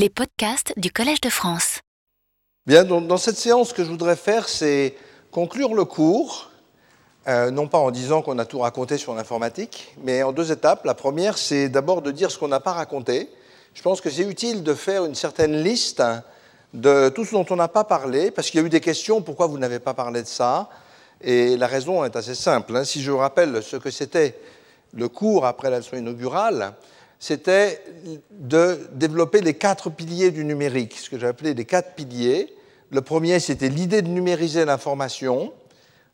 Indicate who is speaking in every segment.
Speaker 1: Les podcasts du Collège de France.
Speaker 2: Bien, dans cette séance, ce que je voudrais faire, c'est conclure le cours, euh, non pas en disant qu'on a tout raconté sur l'informatique, mais en deux étapes. La première, c'est d'abord de dire ce qu'on n'a pas raconté. Je pense que c'est utile de faire une certaine liste de tout ce dont on n'a pas parlé, parce qu'il y a eu des questions, pourquoi vous n'avez pas parlé de ça? Et la raison est assez simple. hein. Si je rappelle ce que c'était le cours après la leçon inaugurale, c'était de développer les quatre piliers du numérique, ce que j'ai appelé les quatre piliers. Le premier, c'était l'idée de numériser l'information.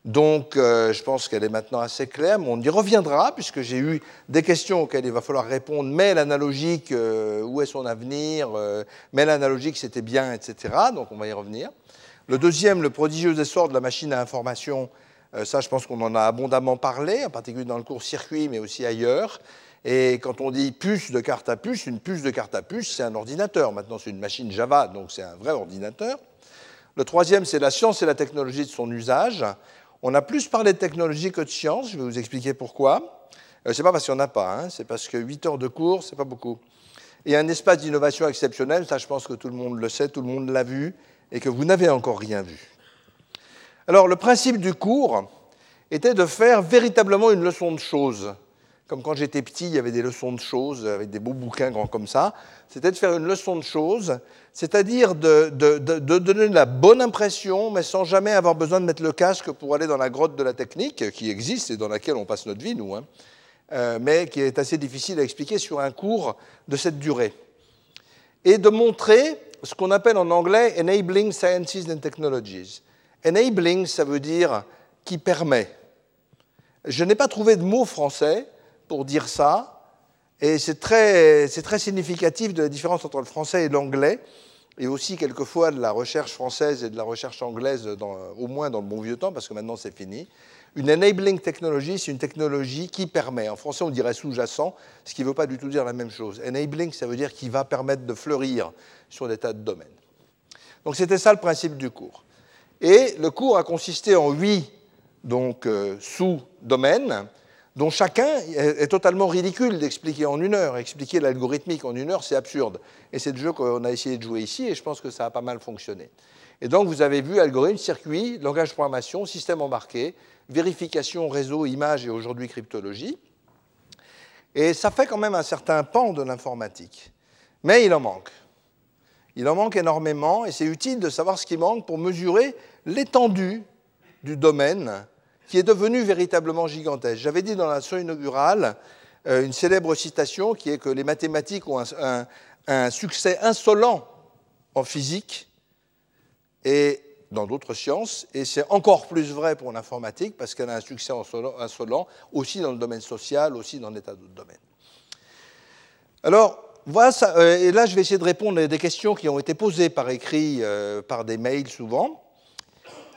Speaker 2: Donc, euh, je pense qu'elle est maintenant assez claire, mais on y reviendra, puisque j'ai eu des questions auxquelles il va falloir répondre. Mais l'analogique, euh, où est son avenir euh, Mais l'analogique, c'était bien, etc. Donc, on va y revenir. Le deuxième, le prodigieux essor de la machine à information. Ça, je pense qu'on en a abondamment parlé, en particulier dans le cours circuit, mais aussi ailleurs. Et quand on dit puce de carte à puce, une puce de carte à puce, c'est un ordinateur. Maintenant, c'est une machine Java, donc c'est un vrai ordinateur. Le troisième, c'est la science et la technologie de son usage. On a plus parlé de technologie que de science, je vais vous expliquer pourquoi. Euh, c'est pas parce qu'il n'y en a pas, hein, c'est parce que 8 heures de cours, c'est pas beaucoup. Et un espace d'innovation exceptionnel, ça je pense que tout le monde le sait, tout le monde l'a vu, et que vous n'avez encore rien vu. Alors le principe du cours était de faire véritablement une leçon de choses. Comme quand j'étais petit, il y avait des leçons de choses avec des beaux bouquins grands comme ça. C'était de faire une leçon de choses, c'est-à-dire de, donner la bonne impression, mais sans jamais avoir besoin de mettre le casque pour aller dans la grotte de la technique, qui existe et dans laquelle on passe notre vie, nous, hein, euh, mais qui est assez difficile à expliquer sur un cours de cette durée. Et de montrer ce qu'on appelle en anglais Enabling Sciences and Technologies. Enabling, ça veut dire qui permet. Je n'ai pas trouvé de mot français pour dire ça, et c'est très, très significatif de la différence entre le français et l'anglais, et aussi quelquefois de la recherche française et de la recherche anglaise, au moins dans le bon vieux temps, parce que maintenant c'est fini. Une enabling technology, c'est une technologie qui permet. En français, on dirait sous-jacent, ce qui ne veut pas du tout dire la même chose. Enabling, ça veut dire qui va permettre de fleurir sur des tas de domaines. Donc c'était ça le principe du cours. Et le cours a consisté en huit donc, euh, sous-domaines, dont chacun est, totalement ridicule d'expliquer en une heure. Expliquer l'algorithmique en une heure, c'est absurde. Et c'est le jeu qu'on a essayé de jouer ici, et je pense que ça a pas mal fonctionné. Et donc, vous avez vu algorithme, circuit, langage de programmation, système embarqué, vérification, réseau, image et aujourd'hui cryptologie. Et ça fait quand même un certain pan de l'informatique. Mais il en manque. Il en manque énormément et c'est utile de savoir ce qui manque pour mesurer l'étendue du domaine qui est devenu véritablement gigantesque. J'avais dit dans la leçon inaugurale euh, une célèbre citation qui est que les mathématiques ont un, succès insolent en physique et dans d'autres sciences, et c'est encore plus vrai pour l'informatique parce qu'elle a un succès insolent, insolent aussi dans le domaine social, aussi dans des tas d'autres domaines. Alors, voilà ça, euh, et là je vais essayer de répondre à des questions qui ont été posées par écrit, euh, par des mails souvent.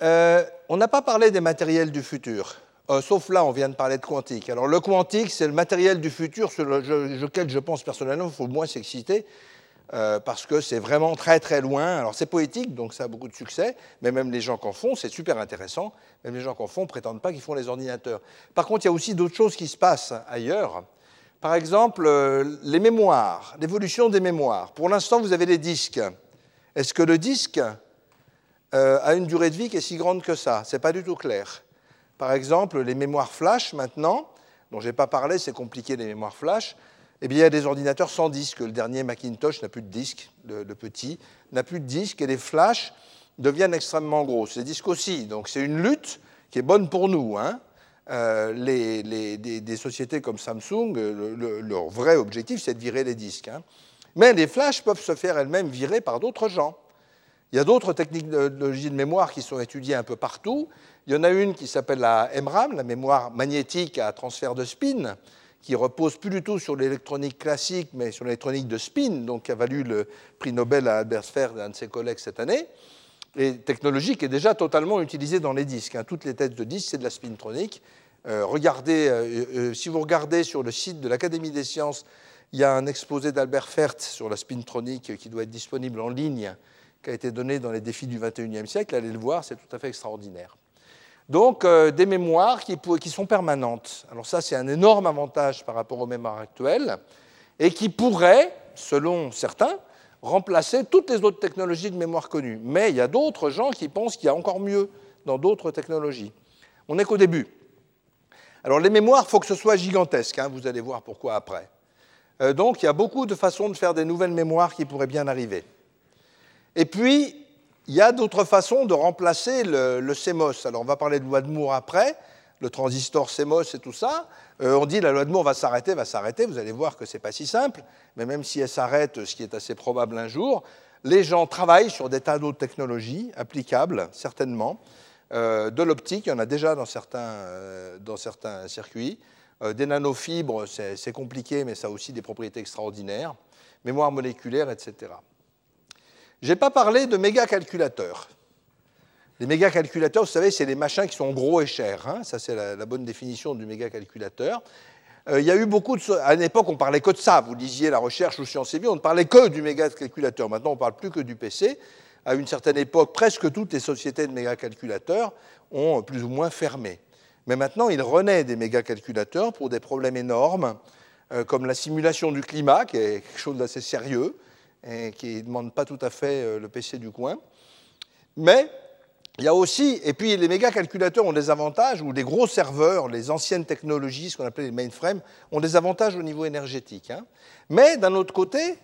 Speaker 2: Euh, on n'a pas parlé des matériels du futur, Euh, sauf là, on vient de parler de quantique. Alors le quantique, c'est le matériel du futur sur lequel je pense personnellement il faut moins s'exciter, euh, parce que c'est vraiment très très loin. Alors c'est poétique, donc ça a beaucoup de succès, mais même les gens qu'en font, c'est super intéressant. Même les gens qu'en font prétendent pas qu'ils font les ordinateurs. Par contre, il y a aussi d'autres choses qui se passent ailleurs. Par exemple, les mémoires, l'évolution des mémoires. Pour l'instant, vous avez les disques. Est-ce que le disque euh, a une durée de vie qui est si grande que ça C'est pas du tout clair. Par exemple, les mémoires flash maintenant, dont je n'ai pas parlé, c'est compliqué les mémoires flash. Eh bien, il y a des ordinateurs sans disque. Le dernier Macintosh n'a plus de disque, le, petit n'a plus de disque, et les flashs deviennent extrêmement gros. Les disques aussi. Donc c'est une lutte qui est bonne pour nous. hein. Euh, les- des, sociétés comme Samsung, le- le- leur vrai objectif, c'est de virer les disques. hein. Mais les flashs peuvent se faire elles-mêmes virer par d'autres gens. Il y a d'autres technologies de mémoire qui sont étudiées un peu partout. Il y en a une qui s'appelle la MRAM, la mémoire magnétique à transfert de spin, qui repose plus du tout sur l'électronique classique, mais sur l'électronique de spin, donc qui a valu le prix Nobel à Albert Sfer et un de ses collègues cette année. Et technologie qui est déjà totalement utilisée dans les disques. hein. Toutes les têtes de disques, c'est de la spintronique. Euh, regardez, euh, euh, si vous regardez sur le site de l'Académie des sciences, il y a un exposé d'Albert Fert sur la spintronique qui doit être disponible en ligne, qui a été donné dans les défis du XXIe siècle. Allez le voir, c'est tout à fait extraordinaire. Donc, euh, des mémoires qui, sont permanentes. Alors ça, c'est un énorme avantage par rapport aux mémoires actuelles, et qui pourraient, selon certains, remplacer toutes les autres technologies de mémoire connues. Mais il y a d'autres gens qui pensent qu'il y a encore mieux dans d'autres technologies. On n'est qu'au début. Alors les mémoires, il faut que ce soit gigantesque, hein, vous allez voir pourquoi après. Euh, donc il y a beaucoup de façons de faire des nouvelles mémoires qui pourraient bien arriver. Et puis, il y a d'autres façons de remplacer le, CMOS. Alors on va parler de loi de Moore après, le transistor CMOS et tout ça. Euh, on dit la loi de Moore va s'arrêter, va s'arrêter. Vous allez voir que ce n'est pas si simple. Mais même si elle s'arrête, ce qui est assez probable un jour, les gens travaillent sur des tas d'autres technologies applicables, certainement. Euh, de l'optique, il y en a déjà dans certains, euh, dans certains circuits. Des nanofibres, c'est compliqué, mais ça a aussi des propriétés extraordinaires. Mémoire moléculaire, etc. Je n'ai pas parlé de méga-calculateurs. Les méga-calculateurs, vous savez, c'est les machins qui sont gros et chers. Hein. ça, c'est la, bonne définition du méga-calculateur. il y a eu beaucoup de... À une époque, on parlait que de ça. Vous disiez la recherche ou Sciences et Vie, on ne parlait que du méga-calculateur. Maintenant, on ne parle plus que du PC à une certaine époque, presque toutes les sociétés de mégacalculateurs ont plus ou moins fermé. Mais maintenant, il renaît des mégacalculateurs pour des problèmes énormes, euh, comme la simulation du climat, qui est quelque chose d'assez sérieux et qui ne demande pas tout à fait euh, le PC du coin. Mais il y a aussi, et puis les mégacalculateurs ont des avantages, ou les gros serveurs, les anciennes technologies, ce qu'on appelait les mainframes, ont des avantages au niveau énergétique. Hein. Mais d'un autre côté,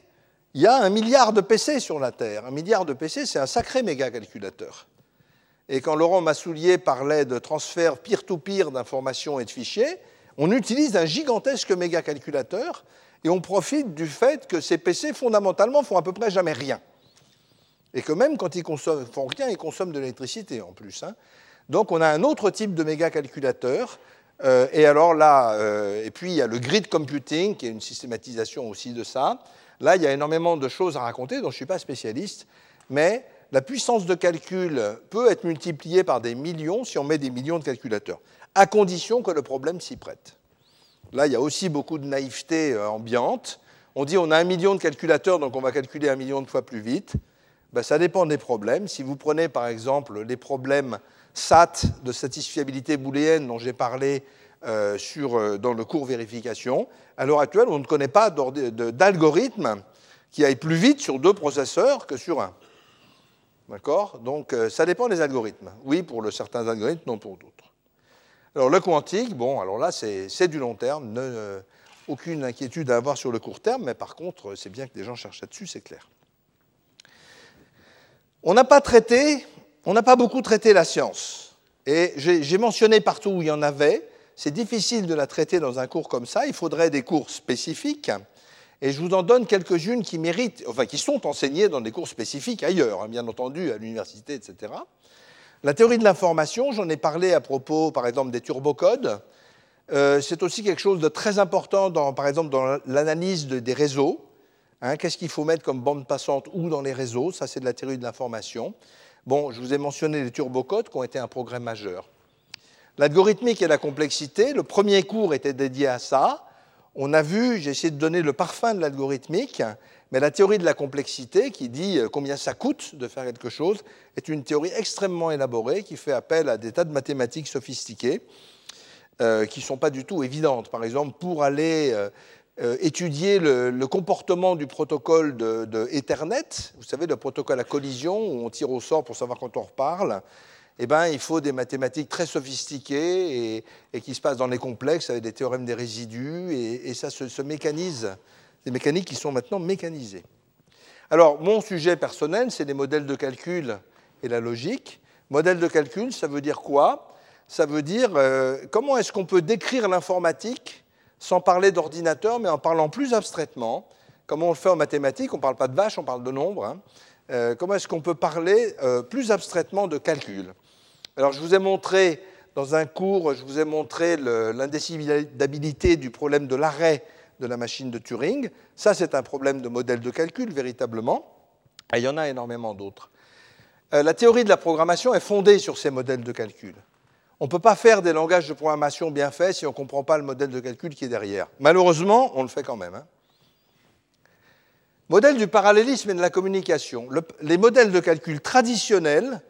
Speaker 2: il y a un milliard de PC sur la Terre. Un milliard de PC, c'est un sacré méga calculateur. Et quand Laurent Massoulier parlait de transfert peer-to-peer d'informations et de fichiers, on utilise un gigantesque méga calculateur et on profite du fait que ces PC, fondamentalement, font à peu près jamais rien. Et que même quand ils consomment, font rien, ils consomment de l'électricité en plus. Hein. Donc on a un autre type de méga calculateur. Euh, et alors là, euh, et puis il y a le grid computing, qui est une systématisation aussi de ça. Là, il y a énormément de choses à raconter dont je ne suis pas spécialiste, mais la puissance de calcul peut être multipliée par des millions si on met des millions de calculateurs, à condition que le problème s'y prête. Là, il y a aussi beaucoup de naïveté euh, ambiante. On dit on a un million de calculateurs, donc on va calculer un million de fois plus vite. Ben, ça dépend des problèmes. Si vous prenez par exemple les problèmes SAT de satisfiabilité booléenne dont j'ai parlé euh, euh, dans le cours vérification. À l'heure actuelle, on ne connaît pas d'algorithme qui aille plus vite sur deux processeurs que sur un. D'accord? Donc, ça dépend des algorithmes. Oui, pour certains algorithmes, non pour d'autres. Alors, le quantique, bon, alors là, c'est du long terme. aucune inquiétude à avoir sur le court terme, mais par contre, c'est bien que des gens cherchent là-dessus, c'est clair. On n'a pas traité, on n'a pas beaucoup traité la science. Et j'ai mentionné partout où il y en avait, c'est difficile de la traiter dans un cours comme ça. Il faudrait des cours spécifiques. Et je vous en donne quelques-unes qui méritent, enfin qui sont enseignées dans des cours spécifiques ailleurs, hein, bien entendu, à l'université, etc. La théorie de l'information, j'en ai parlé à propos, par exemple, des turbocodes. Euh, c'est aussi quelque chose de très important, dans, par exemple, dans l'analyse des réseaux. Hein. Qu'est-ce qu'il faut mettre comme bande passante ou dans les réseaux? Ça, c'est de la théorie de l'information. Bon, je vous ai mentionné les turbocodes qui ont été un progrès majeur. L'algorithmique et la complexité, le premier cours était dédié à ça. On a vu, j'ai essayé de donner le parfum de l'algorithmique, mais la théorie de la complexité, qui dit euh, combien ça coûte de faire quelque chose, est une théorie extrêmement élaborée qui fait appel à des tas de mathématiques sophistiquées euh, qui ne sont pas du tout évidentes. Par exemple, pour aller euh, étudier le, comportement du protocole de, de, Ethernet, vous savez, le protocole à collision où on tire au sort pour savoir quand on reparle, eh ben, il faut des mathématiques très sophistiquées et, qui se passent dans les complexes avec des théorèmes des résidus, et, ça se, mécanise, des mécaniques qui sont maintenant mécanisées. Alors, mon sujet personnel, c'est les modèles de calcul et la logique. Modèle de calcul, ça veut dire quoi? Ça veut dire euh, comment est-ce qu'on peut décrire l'informatique sans parler d'ordinateur, mais en parlant plus abstraitement? Comment on le fait en mathématiques? On ne parle pas de vaches, on parle de nombres. Hein. Euh, comment est-ce qu'on peut parler euh, plus abstraitement de calcul? Alors, je vous ai montré, dans un cours, je vous ai montré l'indécidabilité du problème de l'arrêt de la machine de Turing. Ça, c'est un problème de modèle de calcul, véritablement. Et il y en a énormément d'autres. Euh, la théorie de la programmation est fondée sur ces modèles de calcul. On ne peut pas faire des langages de programmation bien faits si on ne comprend pas le modèle de calcul qui est derrière. Malheureusement, on le fait quand même. Hein. Modèle du parallélisme et de la communication. les modèles de calcul traditionnels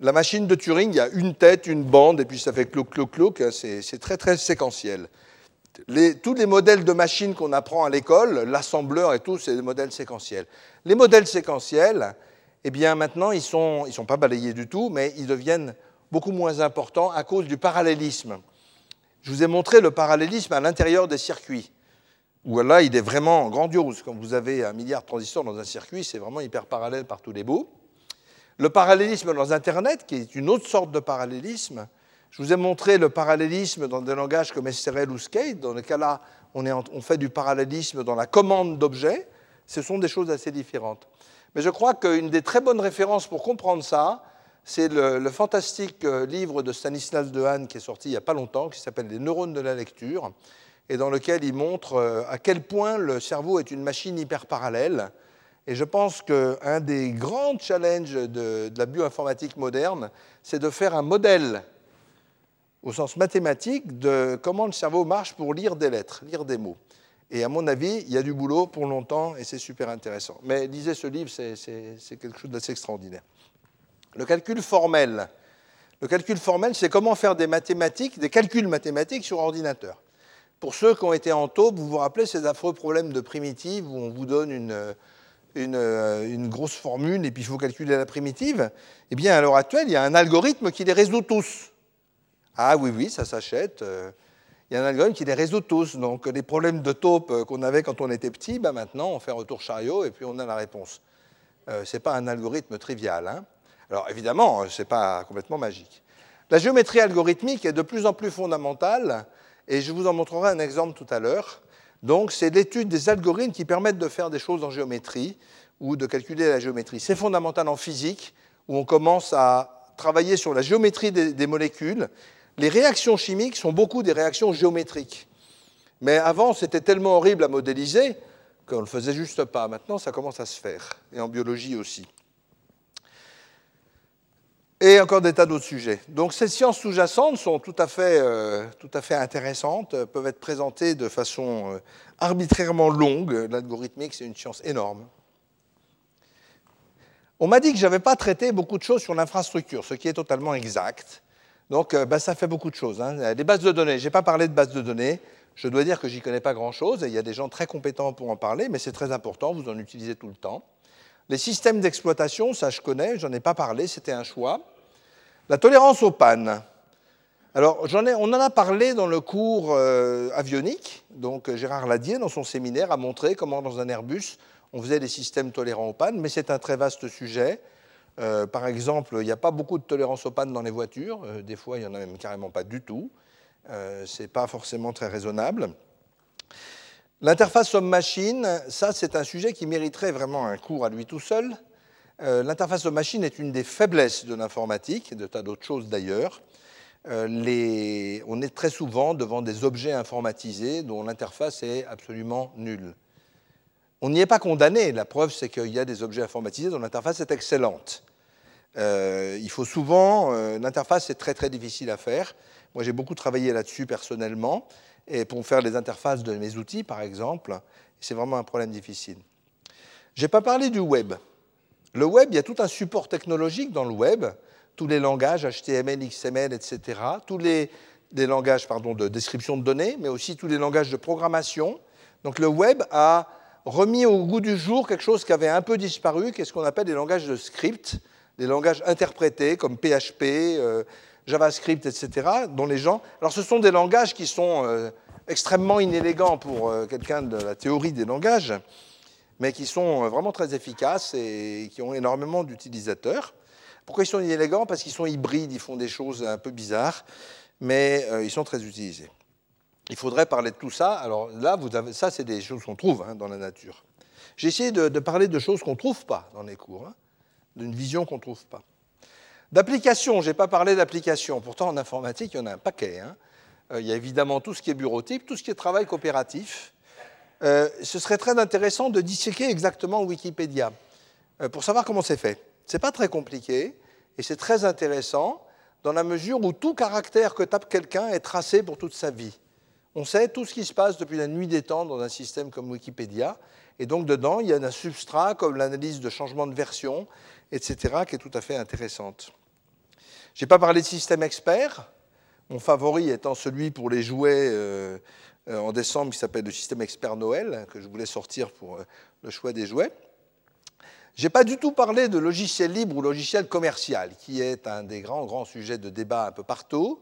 Speaker 2: la machine de Turing, il y a une tête, une bande, et puis ça fait clouc, clouc, clouc. Hein, c'est très, très séquentiel. Tous les modèles de machines qu'on apprend à l'école, l'assembleur et tout, c'est des modèles séquentiels. Les modèles séquentiels, eh bien maintenant, ils ne sont, ils sont pas balayés du tout, mais ils deviennent beaucoup moins importants à cause du parallélisme. Je vous ai montré le parallélisme à l'intérieur des circuits, où là, il est vraiment grandiose. Quand vous avez un milliard de transistors dans un circuit, c'est vraiment hyper parallèle par tous les bouts. Le parallélisme dans Internet, qui est une autre sorte de parallélisme, je vous ai montré le parallélisme dans des langages comme SRL ou Skate, dans le cas-là, on, fait du parallélisme dans la commande d'objets. Ce sont des choses assez différentes. Mais je crois qu'une des très bonnes références pour comprendre ça, c'est le, fantastique euh, livre de Stanislas Dehaene qui est sorti il n'y a pas longtemps, qui s'appelle Les neurones de la lecture, et dans lequel il montre euh, à quel point le cerveau est une machine hyper parallèle. Et je pense qu'un des grands challenges de la bioinformatique moderne, c'est de faire un modèle au sens mathématique de comment le cerveau marche pour lire des lettres, lire des mots. Et à mon avis, il y a du boulot pour longtemps et c'est super intéressant. Mais lisez ce livre, c'est quelque chose d'assez extraordinaire. Le calcul formel. Le calcul formel, c'est comment faire des mathématiques, des calculs mathématiques sur ordinateur. Pour ceux qui ont été en taupe, vous vous rappelez ces affreux problèmes de primitive où on vous donne une, une, une, grosse formule et puis il faut calculer la primitive? Eh bien, à l'heure actuelle, il y a un algorithme qui les résout tous. Ah oui, oui, ça s'achète. Euh, il y a un algorithme qui les résout tous. Donc les problèmes de taupe euh, qu'on avait quand on était petit, ben maintenant on fait retour chariot et puis on a la réponse. Euh, ce n'est pas un algorithme trivial. Hein. Alors évidemment, ce n'est pas complètement magique. La géométrie algorithmique est de plus en plus fondamentale et je vous en montrerai un exemple tout à l'heure. Donc c'est l'étude des algorithmes qui permettent de faire des choses en géométrie ou de calculer la géométrie. C'est fondamental en physique où on commence à travailler sur la géométrie des molécules les réactions chimiques sont beaucoup des réactions géométriques. Mais avant, c'était tellement horrible à modéliser qu'on ne le faisait juste pas. Maintenant, ça commence à se faire, et en biologie aussi. Et encore des tas d'autres sujets. Donc ces sciences sous-jacentes sont tout à fait, euh, intéressantes, peuvent être présentées de façon euh, arbitrairement longue. L'algorithmique, c'est une science énorme. On m'a dit que je n'avais pas traité beaucoup de choses sur l'infrastructure, ce qui est totalement exact. Donc, euh, bah, ça fait beaucoup de choses. Hein. Les bases de données, je n'ai pas parlé de bases de données. Je dois dire que j'y connais pas grand-chose. Il y a des gens très compétents pour en parler, mais c'est très important. Vous en utilisez tout le temps. Les systèmes d'exploitation, ça je connais. J'en ai pas parlé. C'était un choix. La tolérance aux pannes. Alors, on en a parlé dans le cours euh, avionique. Donc, Gérard Ladier, dans son séminaire, a montré comment, dans un Airbus, on faisait des systèmes tolérants aux pannes, mais c'est un très vaste sujet. Euh, par exemple, il n'y a pas beaucoup de tolérance aux pannes dans les voitures. Euh, des fois, il n'y en a même carrément pas du tout. Euh, Ce n'est pas forcément très raisonnable. L'interface homme-machine, ça, c'est un sujet qui mériterait vraiment un cours à lui tout seul. L'interface homme-machine est une des faiblesses de l'informatique, et de tas d'autres choses d'ailleurs. on est très souvent devant des objets informatisés dont l'interface est absolument nulle. On n'y est pas condamné. La preuve, c'est qu'il y a des objets informatisés dont l'interface est excellente. Euh, il faut souvent, euh, l'interface est très très difficile à faire. Moi j'ai beaucoup travaillé là-dessus personnellement, et pour faire les interfaces de mes outils par exemple, c'est vraiment un problème difficile. Je n'ai pas parlé du web. Le web, il y a tout un support technologique dans le web, tous les langages HTML, XML, etc., tous les, langages de description de données, mais aussi tous les langages de programmation. Donc le web a remis au goût du jour quelque chose qui avait un peu disparu, qui est ce qu'on appelle des langages de script, des langages interprétés comme PHP, euh, JavaScript, etc., dont les gens... Alors ce sont des langages qui sont euh, extrêmement inélégants pour euh, quelqu'un de la théorie des langages, mais qui sont vraiment très efficaces et qui ont énormément d'utilisateurs. Pourquoi ils sont inélégants? Parce qu'ils sont hybrides, ils font des choses un peu bizarres, mais ils sont très utilisés. Il faudrait parler de tout ça. Alors là, vous avez, ça, c'est des choses qu'on trouve hein, dans la nature. J'ai essayé de, parler de choses qu'on ne trouve pas dans les cours. Hein d'une vision qu'on ne trouve pas. D'application, je n'ai pas parlé d'application. Pourtant, en informatique, il y en a un paquet. Hein. Euh, il y a évidemment tout ce qui est bureautique, tout ce qui est travail coopératif. Euh, ce serait très intéressant de disséquer exactement Wikipédia euh, pour savoir comment c'est fait. Ce n'est pas très compliqué et c'est très intéressant dans la mesure où tout caractère que tape quelqu'un est tracé pour toute sa vie. On sait tout ce qui se passe depuis la nuit des temps dans un système comme Wikipédia. Et donc dedans, il y a un substrat comme l'analyse de changement de version, etc., qui est tout à fait intéressante. Je n'ai pas parlé de système expert, mon favori étant celui pour les jouets euh, en décembre qui s'appelle le système expert Noël, que je voulais sortir pour le choix des jouets. Je n'ai pas du tout parlé de logiciel libre ou logiciel commercial, qui est un des grands, grands sujets de débat un peu partout.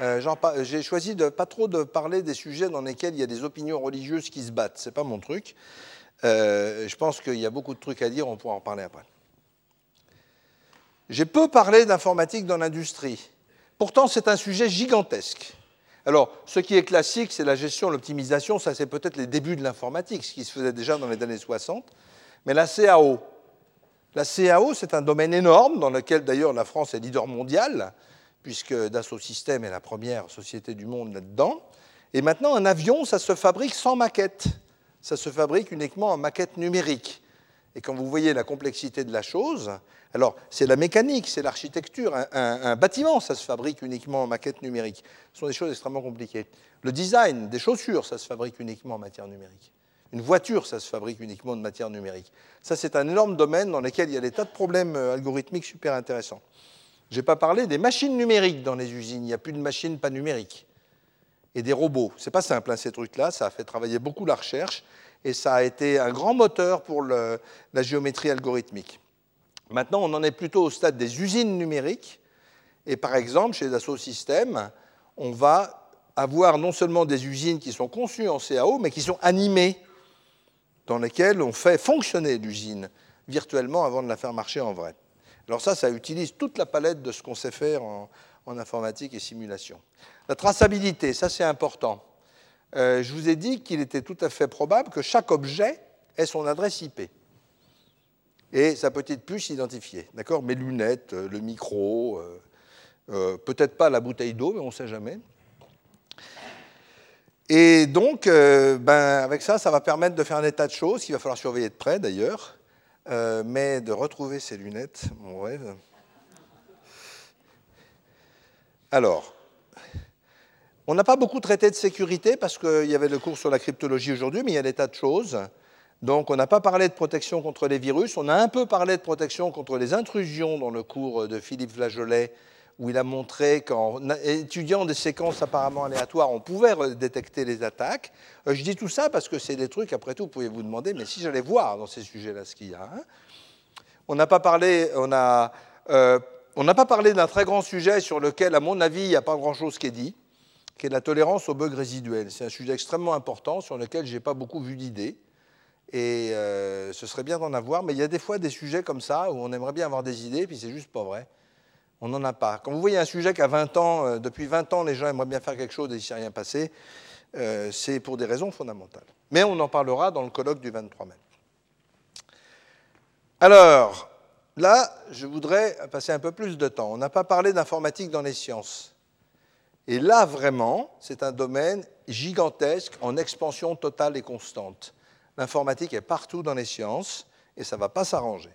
Speaker 2: Euh, j'ai choisi de pas trop de parler des sujets dans lesquels il y a des opinions religieuses qui se battent. Ce n'est pas mon truc. Euh, je pense qu'il y a beaucoup de trucs à dire, on pourra en parler après. J'ai peu parlé d'informatique dans l'industrie. Pourtant, c'est un sujet gigantesque. Alors, ce qui est classique, c'est la gestion, l'optimisation. Ça, c'est peut-être les débuts de l'informatique, ce qui se faisait déjà dans les années 60. Mais la CAO, la CAO, c'est un domaine énorme dans lequel d'ailleurs la France est leader mondial puisque Dassault Systèmes est la première société du monde là-dedans. Et maintenant, un avion, ça se fabrique sans maquette. Ça se fabrique uniquement en maquette numérique. Et quand vous voyez la complexité de la chose, alors c'est la mécanique, c'est l'architecture. Un, bâtiment, ça se fabrique uniquement en maquette numérique. Ce sont des choses extrêmement compliquées. Le design des chaussures, ça se fabrique uniquement en matière numérique. Une voiture, ça se fabrique uniquement de matière numérique. Ça, c'est un énorme domaine dans lequel il y a des tas de problèmes euh, algorithmiques super intéressants. Je n'ai pas parlé des machines numériques dans les usines. Il n'y a plus de machines pas numériques. Et des robots. Ce n'est pas simple, hein, ces trucs-là. Ça a fait travailler beaucoup la recherche et ça a été un grand moteur pour la géométrie algorithmique. Maintenant, on en est plutôt au stade des usines numériques. Et par exemple, chez Dassault Systèmes, on va avoir non seulement des usines qui sont conçues en CAO, mais qui sont animées, dans lesquelles on fait fonctionner l'usine virtuellement avant de la faire marcher en vrai. Alors ça, ça utilise toute la palette de ce qu'on sait faire en, informatique et simulation. La traçabilité, ça c'est important. Euh, je vous ai dit qu'il était tout à fait probable que chaque objet ait son adresse IP et sa petite puce identifiée. D'accord? Mes lunettes, euh, le micro, euh, peut-être pas la bouteille d'eau, mais on ne sait jamais. Et donc, ben, avec ça, ça va permettre de faire un état de choses qu'il va falloir surveiller de près d'ailleurs. Euh, mais de retrouver ces lunettes, mon rêve. Alors, on n'a pas beaucoup traité de sécurité parce qu'il y avait le cours sur la cryptologie aujourd'hui, mais il y a des tas de choses. Donc, on n'a pas parlé de protection contre les virus. On a un peu parlé de protection contre les intrusions dans le cours de Philippe Flageolet où il a montré qu'en étudiant des séquences apparemment aléatoires, on pouvait détecter les attaques. Euh, je dis tout ça parce que c'est des trucs, après tout, vous pouvez vous demander, mais si j'allais voir dans ces sujets-là ce qu'il y a. Hein. on n'a pas parlé, on a, euh, on n'a pas parlé d'un très grand sujet sur lequel, à mon avis, il n'y a pas grand-chose qui est dit, qui est la tolérance aux bugs résiduels. C'est un sujet extrêmement important sur lequel je n'ai pas beaucoup vu d'idées. Et euh, ce serait bien d'en avoir, mais il y a des fois des sujets comme ça où on aimerait bien avoir des idées, puis c'est juste pas vrai. On n'en a pas. Quand vous voyez un sujet qui a 20 ans, euh, depuis 20 ans, les gens aimeraient bien faire quelque chose et il ne s'est rien passé, euh, c'est pour des raisons fondamentales. Mais on en parlera dans le colloque du 23 mai. Alors, là, je voudrais passer un peu plus de temps. On n'a pas parlé d'informatique dans les sciences. Et là, vraiment, c'est un domaine gigantesque en expansion totale et constante. L'informatique est partout dans les sciences et ça ne va pas s'arranger.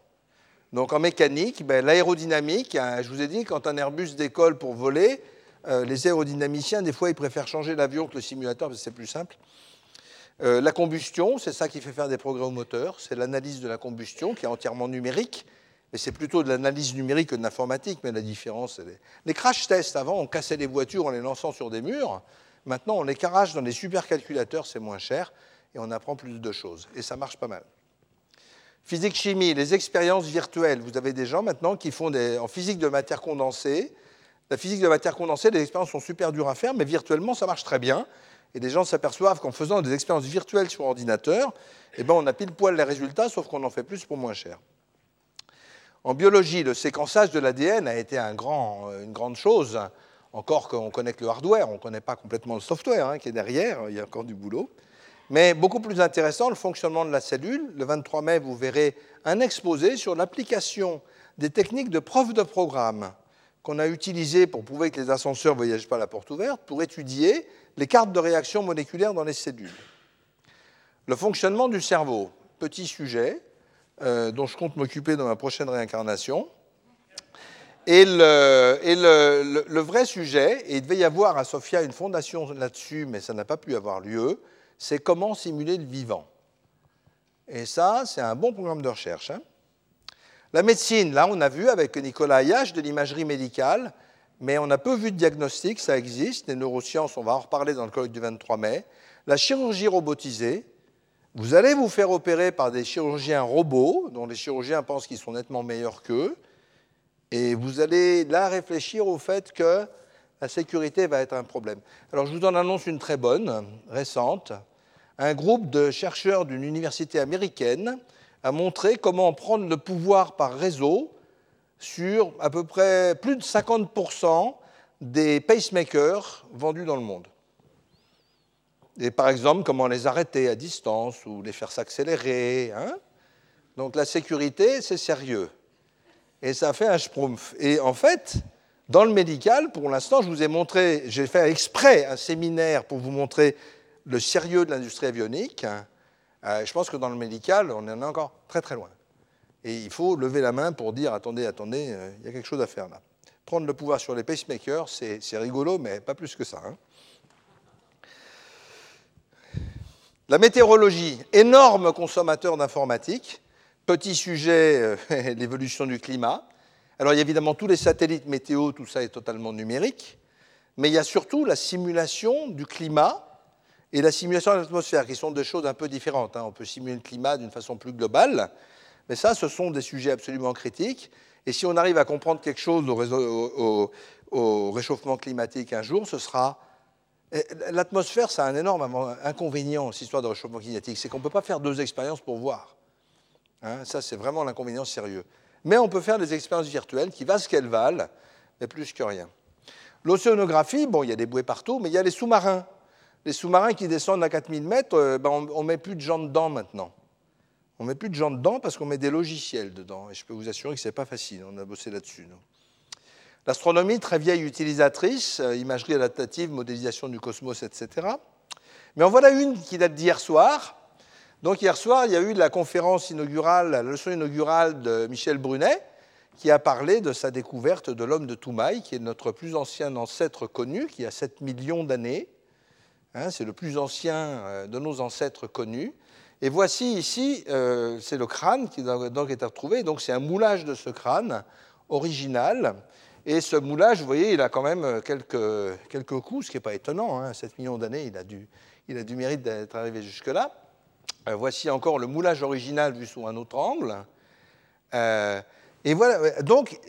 Speaker 2: Donc en mécanique, ben, l'aérodynamique, hein, je vous ai dit, quand un Airbus décolle pour voler, euh, les aérodynamiciens, des fois, ils préfèrent changer l'avion que le simulateur parce que c'est plus simple. Euh, la combustion, c'est ça qui fait faire des progrès au moteur, c'est l'analyse de la combustion qui est entièrement numérique, mais c'est plutôt de l'analyse numérique que de l'informatique, mais la différence, c'est les... crash tests, avant, on cassait les voitures en les lançant sur des murs, maintenant on les carache dans des supercalculateurs, c'est moins cher, et on apprend plus de choses, et ça marche pas mal. Physique-chimie, les expériences virtuelles. Vous avez des gens maintenant qui font en physique de matière condensée. La physique de matière condensée, les expériences sont super dures à faire, mais virtuellement, ça marche très bien. Et des gens s'aperçoivent qu'en faisant des expériences virtuelles sur ordinateur, eh ben, on a pile poil les résultats, sauf qu'on en fait plus pour moins cher. En biologie, le séquençage de l'ADN a été un grand, une grande chose. Encore qu'on connaît le hardware, on ne connaît pas complètement le software hein, qui est derrière, il y a encore du boulot. Mais beaucoup plus intéressant, le fonctionnement de la cellule. Le 23 mai, vous verrez un exposé sur l'application des techniques de preuve de programme qu'on a utilisées pour prouver que les ascenseurs ne voyagent pas à la porte ouverte, pour étudier les cartes de réaction moléculaire dans les cellules. Le fonctionnement du cerveau, petit sujet euh, dont je compte m'occuper dans ma prochaine réincarnation. Et, le, vrai sujet, et il devait y avoir à Sofia une fondation là-dessus, mais ça n'a pas pu avoir lieu, c'est comment simuler le vivant. Et ça, c'est un bon programme de recherche. Hein. la médecine, là, on a vu avec Nicolas Ayache de l'imagerie médicale, mais on a peu vu de diagnostic, ça existe. Les neurosciences, on va en reparler dans le colloque du 23 mai. La chirurgie robotisée, vous allez vous faire opérer par des chirurgiens robots, dont les chirurgiens pensent qu'ils sont nettement meilleurs qu'eux, et vous allez là réfléchir au fait que la sécurité va être un problème. Alors je vous en annonce une très bonne, récente. Un groupe de chercheurs d'une université américaine a montré comment prendre le pouvoir par réseau sur à peu près plus de 50% des pacemakers vendus dans le monde. Et par exemple, comment les arrêter à distance ou les faire s'accélérer. Hein Donc la sécurité, c'est sérieux. Et ça fait un schtroumpf. Et en fait, dans le médical, pour l'instant, je vous ai montré, j'ai fait exprès un séminaire pour vous montrer le sérieux de l'industrie avionique. Euh, je pense que dans le médical, on en est encore très très loin. Et il faut lever la main pour dire attendez, attendez, euh, il y a quelque chose à faire là. Prendre le pouvoir sur les pacemakers, c'est rigolo, mais pas plus que ça. Hein. La météorologie, énorme consommateur d'informatique. Petit sujet, euh, l'évolution du climat. Alors il y a évidemment tous les satellites météo, tout ça est totalement numérique, mais il y a surtout la simulation du climat et la simulation de l'atmosphère, qui sont deux choses un peu différentes. Hein. On peut simuler le climat d'une façon plus globale, mais ça, ce sont des sujets absolument critiques. Et si on arrive à comprendre quelque chose au, au réchauffement climatique un jour, ce sera L'atmosphère, ça a un énorme inconvénient, cette histoire de réchauffement climatique, c'est qu'on ne peut pas faire deux expériences pour voir. Hein, ça, c'est vraiment l'inconvénient sérieux. Mais on peut faire des expériences virtuelles qui valent ce qu'elles valent, mais plus que rien. L'océanographie, bon, il y a des bouées partout, mais il y a les sous-marins. Les sous-marins qui descendent à 4000 mètres, euh, ben, on ne met plus de gens dedans maintenant. On ne met plus de gens dedans parce qu'on met des logiciels dedans. Et je peux vous assurer que ce n'est pas facile. On a bossé là-dessus. L'astronomie, très vieille utilisatrice, euh, imagerie adaptative, modélisation du cosmos, etc. Mais en voilà une qui date d'hier soir. Donc hier soir, il y a eu la conférence inaugurale, la leçon inaugurale de Michel Brunet, qui a parlé de sa découverte de l'homme de Toumaï, qui est notre plus ancien ancêtre connu, qui a 7 millions d'années. Hein, c'est le plus ancien euh, de nos ancêtres connus. Et voici ici, euh, c'est le crâne qui donc est retrouvé. Donc c'est un moulage de ce crâne original et ce moulage, vous voyez, il a quand même quelques, quelques coups, ce qui n'est pas étonnant. Hein. 7 millions d'années, il, il a du mérite d'être arrivé jusque-là. Euh, voici encore le moulage original vu sous un autre angle. Euh, et voilà, donc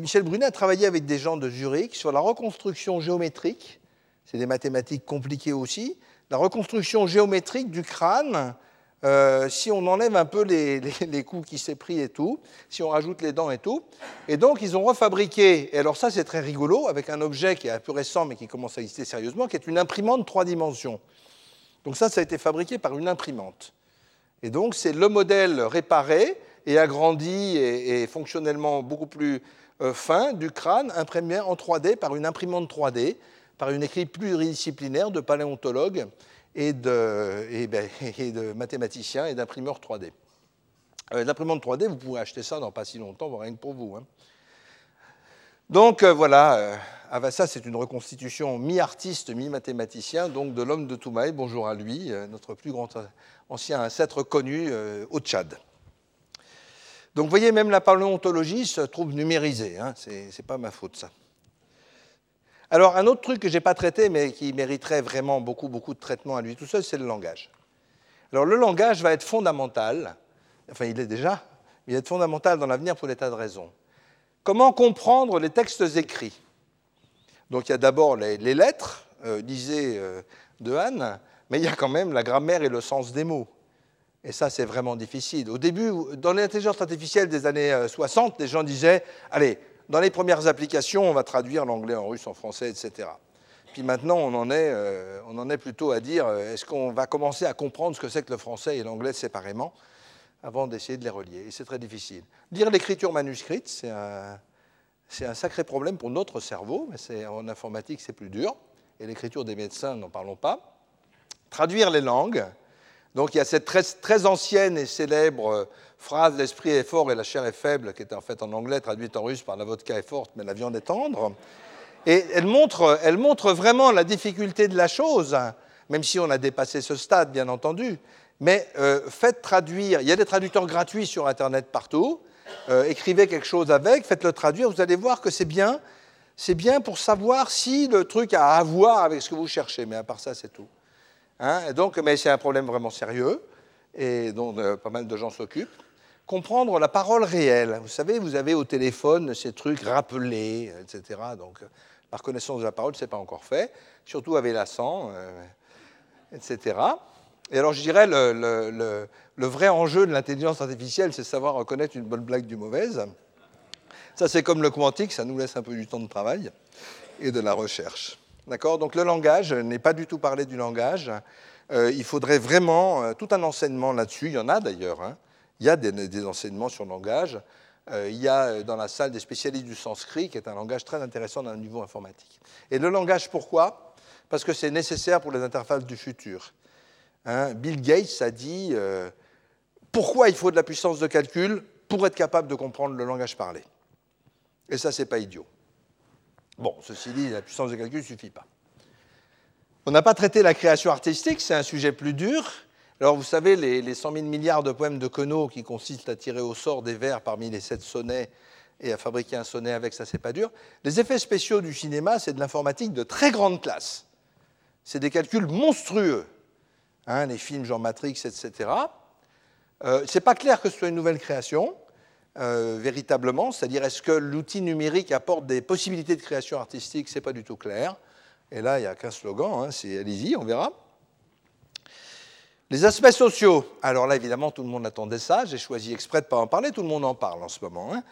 Speaker 2: Michel Brunet a travaillé avec des gens de Zurich sur la reconstruction géométrique, c'est des mathématiques compliquées aussi, la reconstruction géométrique du crâne euh, si on enlève un peu les, coups qui s'est pris et tout, si on rajoute les dents et tout. Et donc, ils ont refabriqué, et alors ça, c'est très rigolo, avec un objet qui est un peu récent, mais qui commence à exister sérieusement, qui est une imprimante trois dimensions. Donc ça, ça a été fabriqué par une imprimante. Et donc, c'est le modèle réparé et agrandi et, fonctionnellement beaucoup plus euh, fin du crâne imprimé en 3D par une imprimante 3D, par une équipe pluridisciplinaire de paléontologues et de, ben, mathématiciens et d'imprimeurs 3D. Euh, L'imprimante 3D, vous pouvez acheter ça dans pas si longtemps, rien que pour vous. Hein. Donc euh, voilà, euh, ah ben, ça c'est une reconstitution mi-artiste, mi-mathématicien, donc de l'homme de Toumaï, bonjour à lui, notre plus grand ancien ancêtre connu au Tchad. Donc vous voyez, même la paléontologie se trouve numérisée, hein, c'est pas ma faute ça. Alors, un autre truc que je n'ai pas traité, mais qui mériterait vraiment beaucoup, beaucoup de traitement à lui tout seul, c'est le langage. Alors, le langage va être fondamental, enfin, il est déjà, il est fondamental dans l'avenir pour l'état de raison. Comment comprendre les textes écrits? Donc, il y a d'abord les, lettres, euh, lisez euh, de mais il y a quand même la grammaire et le sens des mots. Et ça, c'est vraiment difficile. Au début, dans l'intelligence artificielle des années 60, euh, les gens disaient Allez, dans les premières applications, on va traduire l'anglais en russe, en français, etc. Puis maintenant, on en est, euh, plutôt à dire euh, est-ce qu'on va commencer à comprendre ce que c'est que le français et l'anglais séparément? Avant d'essayer de les relier Et c'est très difficile. Lire l'écriture manuscrite, c'est un, sacré problème pour notre cerveau, mais en informatique, c'est plus dur. Et l'écriture des médecins, n'en parlons pas. Traduire les langues. Donc il y a cette très, ancienne et célèbre phrase L'esprit est fort et la chair est faible, qui est en fait en anglais traduite en russe par La vodka est forte, mais la viande est tendre. Et elle montre, elle montre vraiment la difficulté de la chose, même si on a dépassé ce stade, bien entendu. Mais euh, faites traduire, il y a des traducteurs gratuits sur Internet partout, euh, écrivez quelque chose avec, faites-le traduire, vous allez voir que c'est bien, c'est bien pour savoir si le truc a à voir avec ce que vous cherchez, mais à part ça, c'est tout. Hein, donc, mais c'est un problème vraiment sérieux et dont euh, pas mal de gens s'occupent. Comprendre la parole réelle. Vous savez, vous avez au téléphone ces trucs rappelés, etc. Donc, la reconnaissance de la parole, ce n'est pas encore fait, surtout avec l'accent, etc. Et alors, je dirais, le, vrai enjeu de l'intelligence artificielle, c'est savoir reconnaître une bonne blague du mauvaise. Ça, c'est comme le quantique, ça nous laisse un peu du temps de travail et de la recherche. D'accord? Donc le langage n'est pas du tout parlé du langage. Euh, il faudrait vraiment euh, tout un enseignement là-dessus. Il y en a d'ailleurs. Hein. Il y a des, enseignements sur le langage. Euh, il y a dans la salle des spécialistes du sanskrit, qui est un langage très intéressant d'un niveau informatique. Et le langage, pourquoi? Parce que c'est nécessaire pour les interfaces du futur. Hein. Bill Gates a dit pourquoi il faut de la puissance de calcul pour être capable de comprendre le langage parlé? Et ça, c'est pas idiot. Bon, ceci dit, la puissance de calcul ne suffit pas. On n'a pas traité la création artistique, c'est un sujet plus dur. Alors, vous savez, les, 100 000 milliards de poèmes de Queneau qui consistent à tirer au sort des vers parmi les sept sonnets et à fabriquer un sonnet avec, ça, c'est pas dur. Les effets spéciaux du cinéma, c'est de l'informatique de très grande classe. C'est des calculs monstrueux. Hein, les films genre Matrix, etc. Euh, Ce n'est pas clair que ce soit une nouvelle création, euh, véritablement, c'est-à-dire est-ce que l'outil numérique apporte des possibilités de création artistique, ce n'est pas du tout clair. Et là, il n'y a qu'un slogan, hein, c'est allez-y, on verra. Les aspects sociaux. Alors là, évidemment, tout le monde attendait ça. J'ai choisi exprès de ne pas en parler. Tout le monde en parle en ce moment. Hein.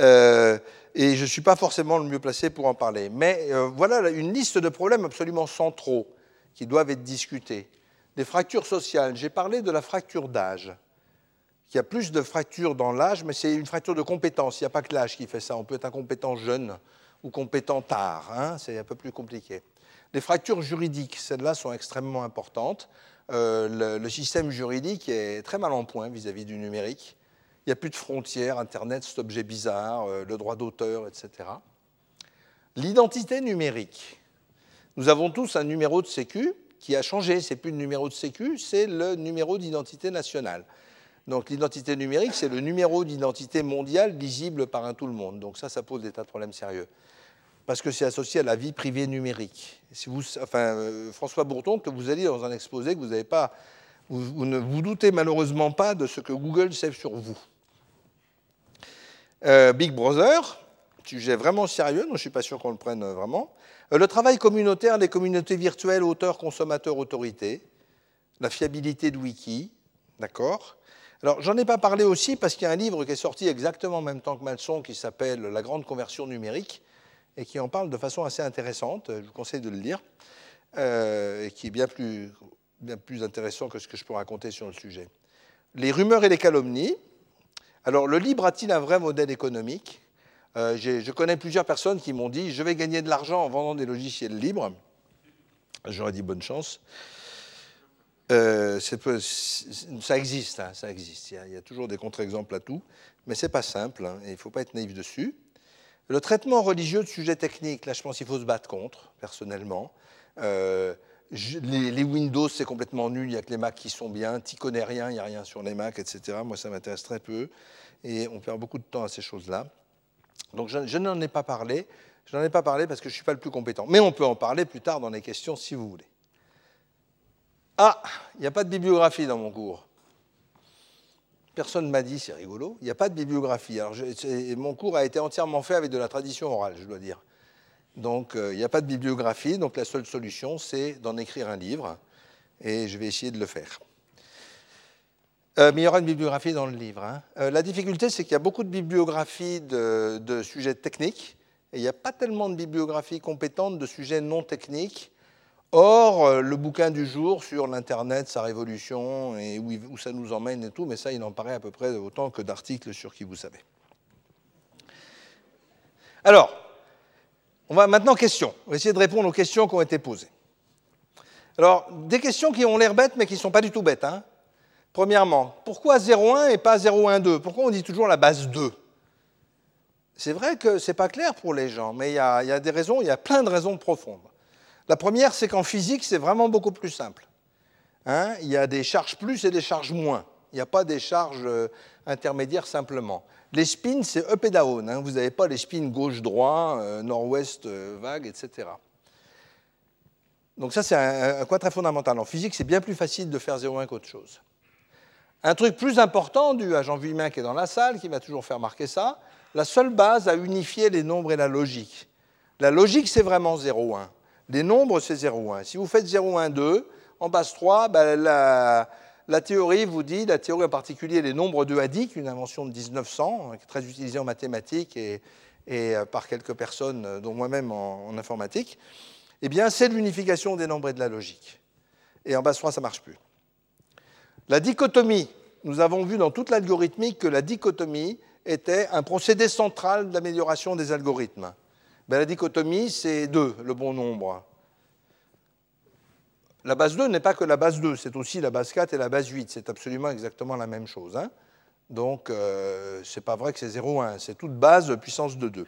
Speaker 2: Euh, et je ne suis pas forcément le mieux placé pour en parler. Mais voilà une liste de problèmes absolument centraux qui doivent être discutés. Les fractures sociales. J'ai parlé de la fracture d'âge. Il y a plus de fractures dans l'âge, mais c'est une fracture de compétence. Il n'y a pas que l'âge qui fait ça. On peut être incompétent jeune ou compétent tard. Hein. c'est un peu plus compliqué. Les fractures juridiques, celles-là sont extrêmement importantes. Euh, le, système juridique est très mal en point vis-à-vis du numérique. Il n'y a plus de frontières, Internet, cet objet bizarre, euh, le droit d'auteur, etc. L'identité numérique. Nous avons tous un numéro de sécu qui a changé. Ce n'est plus le numéro de sécu, c'est le numéro d'identité nationale. Donc l'identité numérique, c'est le numéro d'identité mondiale lisible par un tout le monde. Donc ça, ça pose des tas de problèmes sérieux. Parce que c'est associé à la vie privée numérique. Euh, François Bourton, que vous allez dans un exposé que vous n'avez pas, vous, ne vous doutez malheureusement pas de ce que Google sait sur vous. Euh, Big Brother, sujet vraiment sérieux, donc je ne suis pas sûr qu'on le prenne vraiment. Euh, le travail communautaire, les communautés virtuelles, auteurs, consommateurs, autorités. La fiabilité de Wiki, d'accord alors, j'en ai pas parlé aussi parce qu'il y a un livre qui est sorti exactement en même temps que Malson qui s'appelle La grande conversion numérique et qui en parle de façon assez intéressante. Je vous conseille de le lire euh, et qui est bien plus, bien plus intéressant que ce que je peux raconter sur le sujet. Les rumeurs et les calomnies. Alors, le libre a-t-il un vrai modèle économique? Euh, Je connais plusieurs personnes qui m'ont dit Je vais gagner de l'argent en vendant des logiciels libres. J'aurais dit bonne chance. Euh, ça existe, hein, ça existe. Il y, a, toujours des contre-exemples à tout, mais c'est pas simple hein, et il ne faut pas être naïf dessus. Le traitement religieux de sujets techniques, là, je pense qu'il faut se battre contre, personnellement. Euh, les, Windows, c'est complètement nul, il n'y a que les Macs qui sont bien. Tu connais rien, il n'y a rien sur les Macs, etc. Moi, ça m'intéresse très peu et on perd beaucoup de temps à ces choses-là. Donc, je, n'en ai pas parlé. Je n'en ai pas parlé parce que je ne suis pas le plus compétent. Mais on peut en parler plus tard dans les questions si vous voulez. Ah, il n'y a pas de bibliographie dans mon cours. Personne ne m'a dit, c'est rigolo, il n'y a pas de bibliographie. Alors, mon cours a été entièrement fait avec de la tradition orale, je dois dire. Donc, euh, il n'y a pas de bibliographie, donc la seule solution, c'est d'en écrire un livre, et je vais essayer de le faire. Euh, mais il y aura une bibliographie dans le livre. Hein. Euh, la difficulté, c'est qu'il y a beaucoup de bibliographies de, sujets techniques, et il n'y a pas tellement de bibliographies compétentes de sujets non techniques Or, euh, le bouquin du jour sur l'Internet, sa révolution et où, ça nous emmène et tout, mais ça, il en paraît à peu près autant que d'articles sur qui vous savez. Alors, on va maintenant question. On va essayer de répondre aux questions qui ont été posées. Alors, des questions qui ont l'air bêtes, mais qui ne sont pas du tout bêtes. Hein. Premièrement, pourquoi 0,1 et pas 0,12 Pourquoi on dit toujours la base 2 C'est vrai que ce n'est pas clair pour les gens, mais il y, a, des raisons, il y a plein de raisons profondes. La première, c'est qu'en physique, c'est vraiment beaucoup plus simple. Hein, il y a des charges plus et des charges moins. Il n'y a pas des charges euh, intermédiaires simplement. Les spins, c'est up et down. Hein. Vous n'avez pas les spins gauche-droit, euh, nord-ouest, euh, vague, etc. Donc ça, c'est un, point très fondamental. En physique, c'est bien plus facile de faire 0,1 qu'autre chose. Un truc plus important, dû à Jean Vuillemin qui est dans la salle, qui m'a toujours fait remarquer ça, la seule base à unifier les nombres et la logique. La logique, c'est vraiment 0,1. Les nombres, c'est 0,1. Si vous faites 0,1, 2, en base 3, ben, la, la, théorie vous dit, la théorie en particulier les nombres de Hadik, une invention de 1900, qui est très utilisée en mathématiques et, euh, par quelques personnes, euh, dont moi-même en, en informatique, eh bien, c'est l'unification des nombres et de la logique. Et en base 3, ça ne marche plus. La dichotomie, nous avons vu dans toute l'algorithmique que la dichotomie était un procédé central d'amélioration des algorithmes. Ben, la dichotomie, c'est 2, le bon nombre. La base 2 n'est pas que la base 2, c'est aussi la base 4 et la base 8. C'est absolument exactement la même chose. Hein. Donc, euh, ce n'est pas vrai que c'est 0,1, c'est toute base puissance de 2.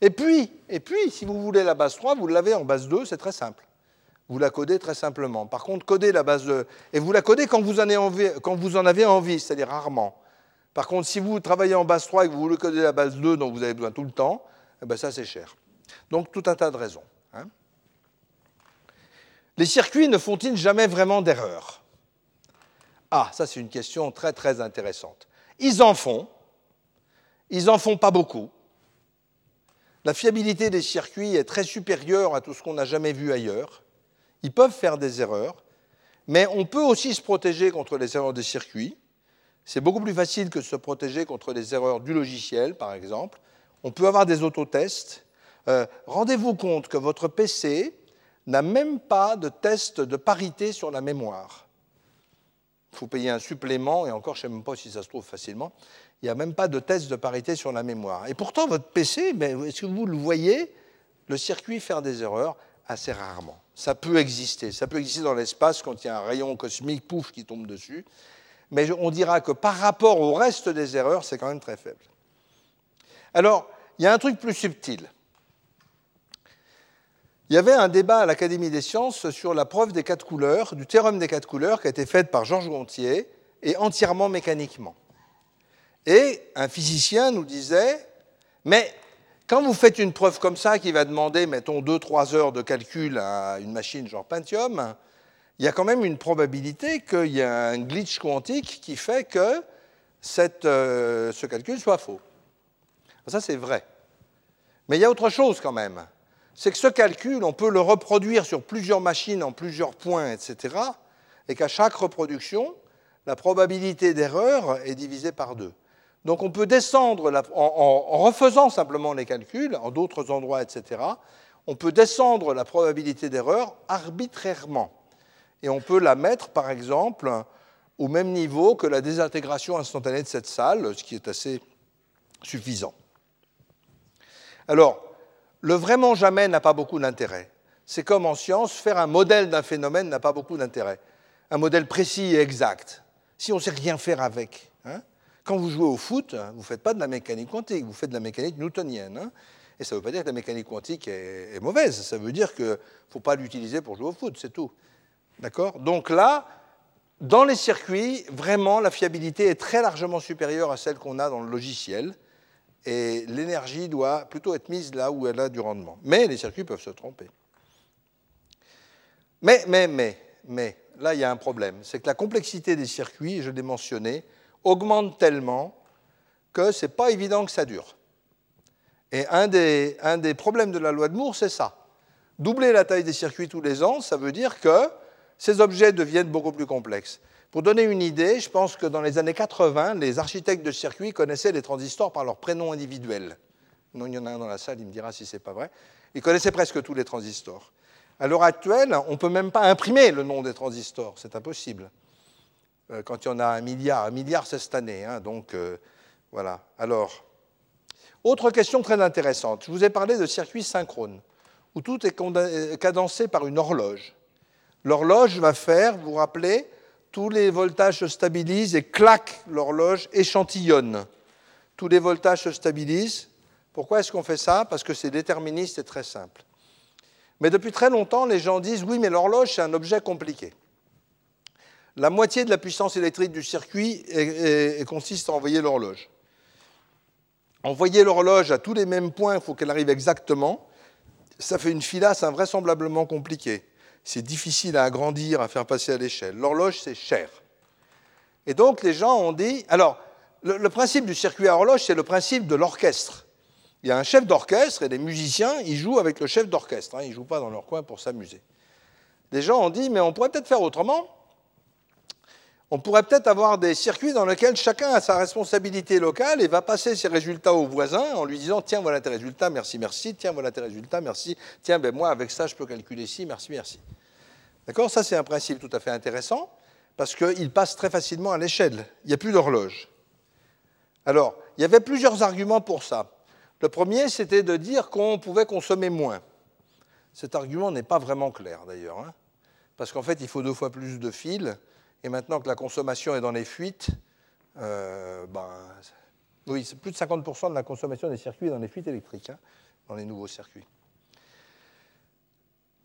Speaker 2: Et puis, et puis, si vous voulez la base 3, vous l'avez en base 2, c'est très simple. Vous la codez très simplement. Par contre, coder la base 2, et vous la codez quand vous en avez envie, quand vous en avez envie c'est-à-dire rarement. Par contre, si vous travaillez en base 3 et que vous voulez coder la base 2 dont vous avez besoin tout le temps, eh bien ça c'est cher. Donc tout un tas de raisons. Hein. Les circuits ne font-ils jamais vraiment d'erreur Ah, ça c'est une question très très intéressante. Ils en font, ils en font pas beaucoup. La fiabilité des circuits est très supérieure à tout ce qu'on n'a jamais vu ailleurs. Ils peuvent faire des erreurs, mais on peut aussi se protéger contre les erreurs des circuits. C'est beaucoup plus facile que de se protéger contre les erreurs du logiciel, par exemple. On peut avoir des autotests. Euh, rendez-vous compte que votre PC n'a même pas de test de parité sur la mémoire. Il faut payer un supplément, et encore, je ne sais même pas si ça se trouve facilement. Il n'y a même pas de test de parité sur la mémoire. Et pourtant, votre PC, est-ce que vous le voyez, le circuit faire des erreurs Assez rarement. Ça peut exister. Ça peut exister dans l'espace quand il y a un rayon cosmique, pouf, qui tombe dessus. Mais on dira que par rapport au reste des erreurs, c'est quand même très faible. Alors, il y a un truc plus subtil. Il y avait un débat à l'Académie des sciences sur la preuve des quatre couleurs, du théorème des quatre couleurs, qui a été faite par Georges Gontier, et entièrement mécaniquement. Et un physicien nous disait, mais quand vous faites une preuve comme ça qui va demander, mettons, 2-3 heures de calcul à une machine genre Pentium, il y a quand même une probabilité qu'il y ait un glitch quantique qui fait que euh, ce calcul soit faux. Ça, c'est vrai. Mais il y a autre chose quand même c'est que ce calcul, on peut le reproduire sur plusieurs machines en plusieurs points, etc., et qu'à chaque reproduction, la probabilité d'erreur est divisée par deux. Donc on peut descendre, en, refaisant simplement les calculs, en d'autres endroits, etc., on peut descendre la probabilité d'erreur arbitrairement. Et on peut la mettre, par exemple, au même niveau que la désintégration instantanée de cette salle, ce qui est assez suffisant. Alors, le vraiment jamais n'a pas beaucoup d'intérêt. C'est comme en science, faire un modèle d'un phénomène n'a pas beaucoup d'intérêt. Un modèle précis et exact. Si on ne sait rien faire avec. Hein. Quand vous jouez au foot, vous ne faites pas de la mécanique quantique, vous faites de la mécanique newtonienne. Hein. Et ça ne veut pas dire que la mécanique quantique est, mauvaise, ça veut dire qu'il ne faut pas l'utiliser pour jouer au foot, c'est tout. D'accord? Donc là, dans les circuits, vraiment, la fiabilité est très largement supérieure à celle qu'on a dans le logiciel et l'énergie doit plutôt être mise là où elle a du rendement. Mais les circuits peuvent se tromper. Mais, mais, mais, mais, là, il y a un problème. C'est que la complexité des circuits, je l'ai mentionné, augmente tellement que ce n'est pas évident que ça dure. Et un des, un des problèmes de la loi de Moore, c'est ça. Doubler la taille des circuits tous les ans, ça veut dire que ces objets deviennent beaucoup plus complexes. Pour donner une idée, je pense que dans les années 80, les architectes de circuits connaissaient les transistors par leur prénom individuel. Il y en a un dans la salle, il me dira si ce n'est pas vrai. Ils connaissaient presque tous les transistors. À l'heure actuelle, on ne peut même pas imprimer le nom des transistors, c'est impossible. Euh, quand il y en a un milliard, un milliard c'est cette année, hein, donc euh, voilà. Alors, autre question très intéressante. Je vous ai parlé de circuits synchrones, où tout est cadencé par une horloge. L'horloge va faire, vous vous rappelez, tous les voltages se stabilisent et clac, l'horloge échantillonne. Tous les voltages se stabilisent. Pourquoi est-ce qu'on fait ça? Parce que c'est déterministe et très simple. Mais depuis très longtemps, les gens disent oui, mais l'horloge, c'est un objet compliqué. La moitié de la puissance électrique du circuit consiste à envoyer l'horloge. Envoyer l'horloge à tous les mêmes points, il faut qu'elle arrive exactement. Ça fait une filasse invraisemblablement compliquée. c'est difficile à agrandir, à faire passer à l'échelle. L'horloge, c'est cher. Et donc les gens ont dit... Alors, le, principe du circuit à horloge, c'est le principe de l'orchestre. Il y a un chef d'orchestre et les musiciens, ils jouent avec le chef d'orchestre. Hein, ils ne jouent pas dans leur coin pour s'amuser. Les gens ont dit, mais on pourrait peut-être faire autrement. On pourrait peut-être avoir des circuits dans lesquels chacun a sa responsabilité locale et va passer ses résultats au voisin en lui disant Tiens, voilà tes résultats, merci, merci. Tiens, voilà tes résultats, merci. Tiens, ben moi, avec ça, je peux calculer ci, merci, merci. D'accord? Ça, c'est un principe tout à fait intéressant parce qu'il passe très facilement à l'échelle. Il n'y a plus d'horloge. Alors, il y avait plusieurs arguments pour ça. Le premier, c'était de dire qu'on pouvait consommer moins. Cet argument n'est pas vraiment clair, d'ailleurs, hein, parce qu'en fait, il faut deux fois plus de fils, et maintenant que la consommation est dans les fuites, euh, ben, oui, plus de 50% de la consommation des circuits dans les fuites électriques, hein, dans les nouveaux circuits.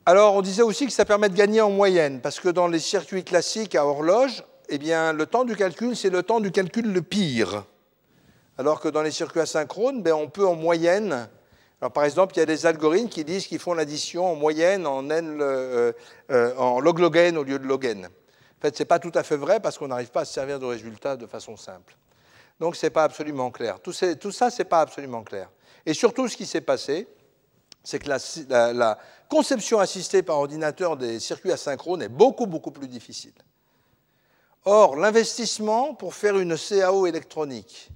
Speaker 2: Alors, on disait aussi que ça permet de gagner en moyenne, parce que dans les circuits classiques à horloge, eh bien, le temps du calcul, c'est le temps du calcul le pire alors que dans les circuits asynchrones, ben, on peut en moyenne. Alors, par exemple, il y a des algorithmes qui disent qu'ils font l'addition en moyenne en, euh, euh, en log log n au lieu de log n. En fait, ce n'est pas tout à fait vrai parce qu'on n'arrive pas à se servir de résultats de façon simple. Donc, ce n'est pas absolument clair. Tout, ça, ce n'est pas absolument clair. Et surtout, ce qui s'est passé, c'est que la, la, conception assistée par ordinateur des circuits asynchrones est beaucoup, beaucoup plus difficile. Or, l'investissement pour faire une CAO électronique,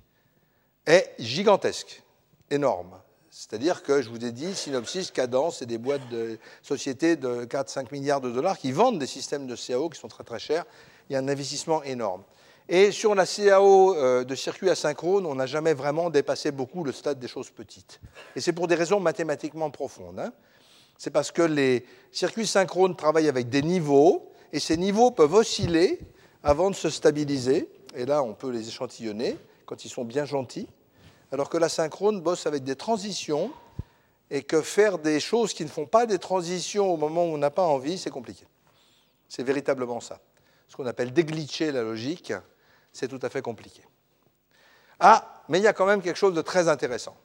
Speaker 2: est gigantesque, énorme. C'est-à-dire que je vous ai dit, Synopsys, Cadence, c'est des boîtes de sociétés de 4-5 milliards de dollars qui vendent des systèmes de CAO qui sont très très chers. Il y a un investissement énorme. Et sur la CAO euh, de circuit asynchrone, on n'a jamais vraiment dépassé beaucoup le stade des choses petites. Et c'est pour des raisons mathématiquement profondes. Hein. C'est parce que les circuits synchrones travaillent avec des niveaux, et ces niveaux peuvent osciller avant de se stabiliser. Et là, on peut les échantillonner quand ils sont bien gentils, alors que la synchrone bosse avec des transitions et que faire des choses qui ne font pas des transitions au moment où on n'a pas envie, c'est compliqué. C'est véritablement ça. Ce qu'on appelle déglitcher la logique, c'est tout à fait compliqué. Ah, mais il y a quand même quelque chose de très intéressant.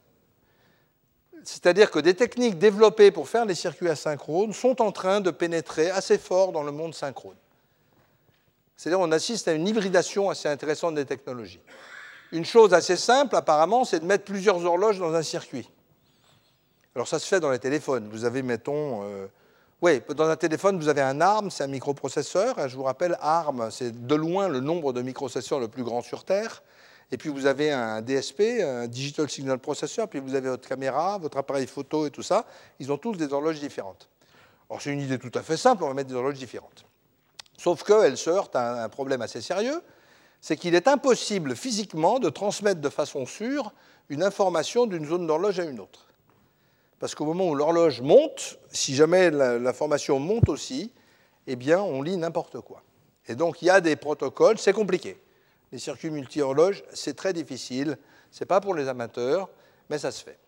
Speaker 2: C'est-à-dire que des techniques développées pour faire les circuits asynchrones sont en train de pénétrer assez fort dans le monde synchrone. C'est-à-dire qu'on assiste à une hybridation assez intéressante des technologies. Une chose assez simple, apparemment, c'est de mettre plusieurs horloges dans un circuit. Alors ça se fait dans les téléphones. Vous avez, mettons, euh, oui, dans un téléphone, vous avez un ARM, c'est un microprocesseur. Je vous rappelle, ARM, c'est de loin le nombre de microprocesseurs le plus grand sur Terre. Et puis vous avez un DSP, un Digital Signal Processor, puis vous avez votre caméra, votre appareil photo et tout ça. Ils ont tous des horloges différentes. Alors c'est une idée tout à fait simple, on va mettre des horloges différentes. Sauf qu'elles se heurtent à un problème assez sérieux, c'est qu'il est impossible physiquement de transmettre de façon sûre une information d'une zone d'horloge à une autre. Parce qu'au moment où l'horloge monte, si jamais l'information monte aussi, eh bien, on lit n'importe quoi. Et donc, il y a des protocoles, c'est compliqué. Les circuits multi-horloges, c'est très difficile. Ce n'est pas pour les amateurs, mais ça se fait.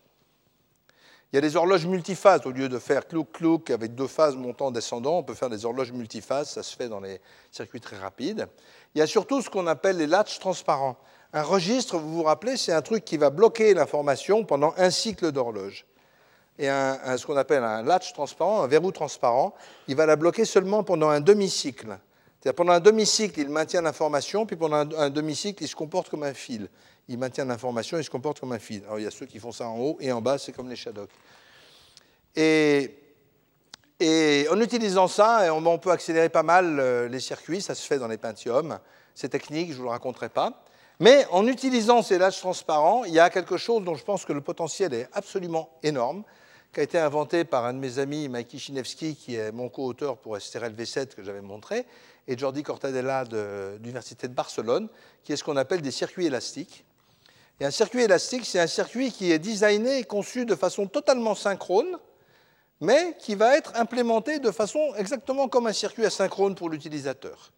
Speaker 2: Il y a des horloges multiphases. Au lieu de faire clouk-clouk avec deux phases montant-descendant, on peut faire des horloges multiphases. Ça se fait dans les circuits très rapides. Il y a surtout ce qu'on appelle les latches transparents. Un registre, vous vous rappelez, c'est un truc qui va bloquer l'information pendant un cycle d'horloge. Et ce qu'on appelle un latch transparent, un verrou transparent, il va la bloquer seulement pendant un demi-cycle. C'est-à-dire pendant un demi-cycle, il maintient l'information, puis pendant un, demi-cycle, il se comporte comme un fil. Il maintient l'information, il se comporte comme un fil. Alors il y a ceux qui font ça en haut et en bas, c'est comme les Shadocks. Et en utilisant ça, on peut accélérer pas mal euh, les circuits, ça se fait dans les Pentium. C'est technique, je ne vous le raconterai pas. Mais en utilisant ces latches transparents, il y a quelque chose dont je pense que le potentiel est absolument énorme, qui a été inventé par un de mes amis, Mikey Chinevsky, qui est mon co-auteur pour STRL V7 que j'avais montré, et Jordi Cortadella de, de l'Université de Barcelone, qui est ce qu'on appelle des circuits élastiques. Et un circuit élastique, c'est un circuit qui est designé et conçu de façon totalement synchrone, mais qui va être implémenté de façon exactement comme un circuit asynchrone pour l'utilisateur.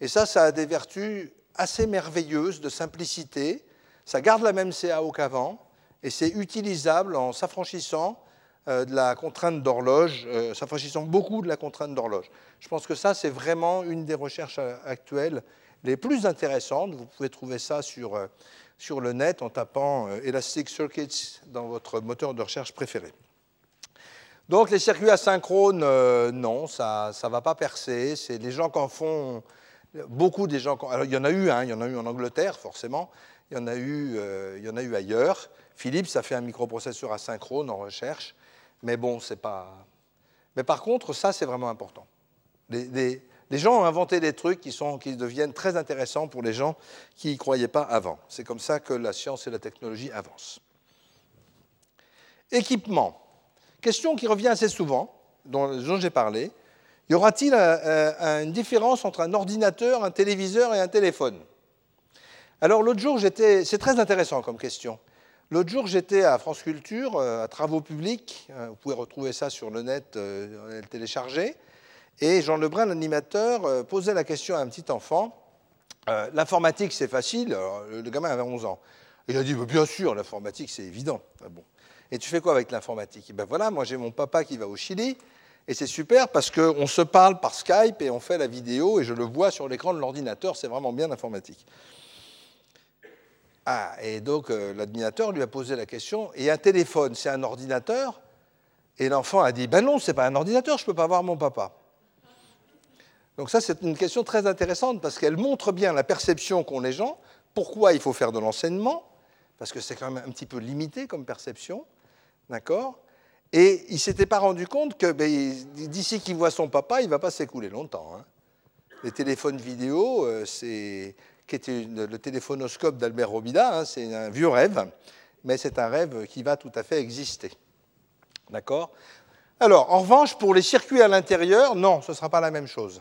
Speaker 2: Et ça, ça a des vertus assez merveilleuses de simplicité. Ça garde la même CAO qu'avant, et c'est utilisable en s'affranchissant euh, de la contrainte d'horloge, euh, s'affranchissant beaucoup de la contrainte d'horloge. Je pense que ça, c'est vraiment une des recherches euh, actuelles les plus intéressantes. Vous pouvez trouver ça sur, sur le net en tapant Elastic Circuits dans votre moteur de recherche préféré. Donc les circuits asynchrones, euh, non, ça ne va pas percer. C'est les gens qui en font, beaucoup des gens. Alors, il y en a eu, hein, il y en a eu en Angleterre forcément, il y en a eu, euh, il y en a eu ailleurs. Philips a fait un microprocesseur asynchrone en recherche, mais bon, c'est pas. Mais par contre, ça c'est vraiment important. Les, gens ont inventé des trucs qui, sont, qui deviennent très intéressants pour les gens qui n'y croyaient pas avant. C'est comme ça que la science et la technologie avancent. Équipement. Question qui revient assez souvent, dont, j'ai parlé. Y aura-t-il une différence entre un ordinateur, un téléviseur et un téléphone? Alors l'autre jour, j'étais, c'est très intéressant comme question. L'autre jour, j'étais à France Culture, euh, à Travaux Publics. Euh, vous pouvez retrouver ça sur le net, euh, le télécharger. Et Jean Lebrun, l'animateur, posait la question à un petit enfant. L'informatique, c'est facile. le gamin avait 11 ans. Il a dit, bien sûr, l'informatique, c'est évident. Ah bon. Et tu fais quoi avec l'informatique? Ben voilà, moi j'ai mon papa qui va au Chili, et c'est super parce qu'on se parle par Skype et on fait la vidéo, et je le vois sur l'écran de l'ordinateur, c'est vraiment bien l'informatique. Ah, et donc euh, l'ordinateur lui a posé la question, et un téléphone, c'est un ordinateur? Et l'enfant a dit, ben non, c'est pas un ordinateur, je ne peux pas voir mon papa. Donc ça, c'est une question très intéressante parce qu'elle montre bien la perception qu'ont les gens, pourquoi il faut faire de l'enseignement, parce que c'est quand même un petit peu limité comme perception, D'accord? Et il ne s'était pas rendu compte que ben, d'ici qu'il voit son papa, il ne va pas s'écouler longtemps. Hein. Les téléphones vidéo, euh, c'est qui était le téléphonoscope d'Albert Robida, hein, c'est un vieux rêve, mais c'est un rêve qui va tout à fait exister. D'accord? Alors, en revanche, pour les circuits à l'intérieur, non, ce ne sera pas la même chose.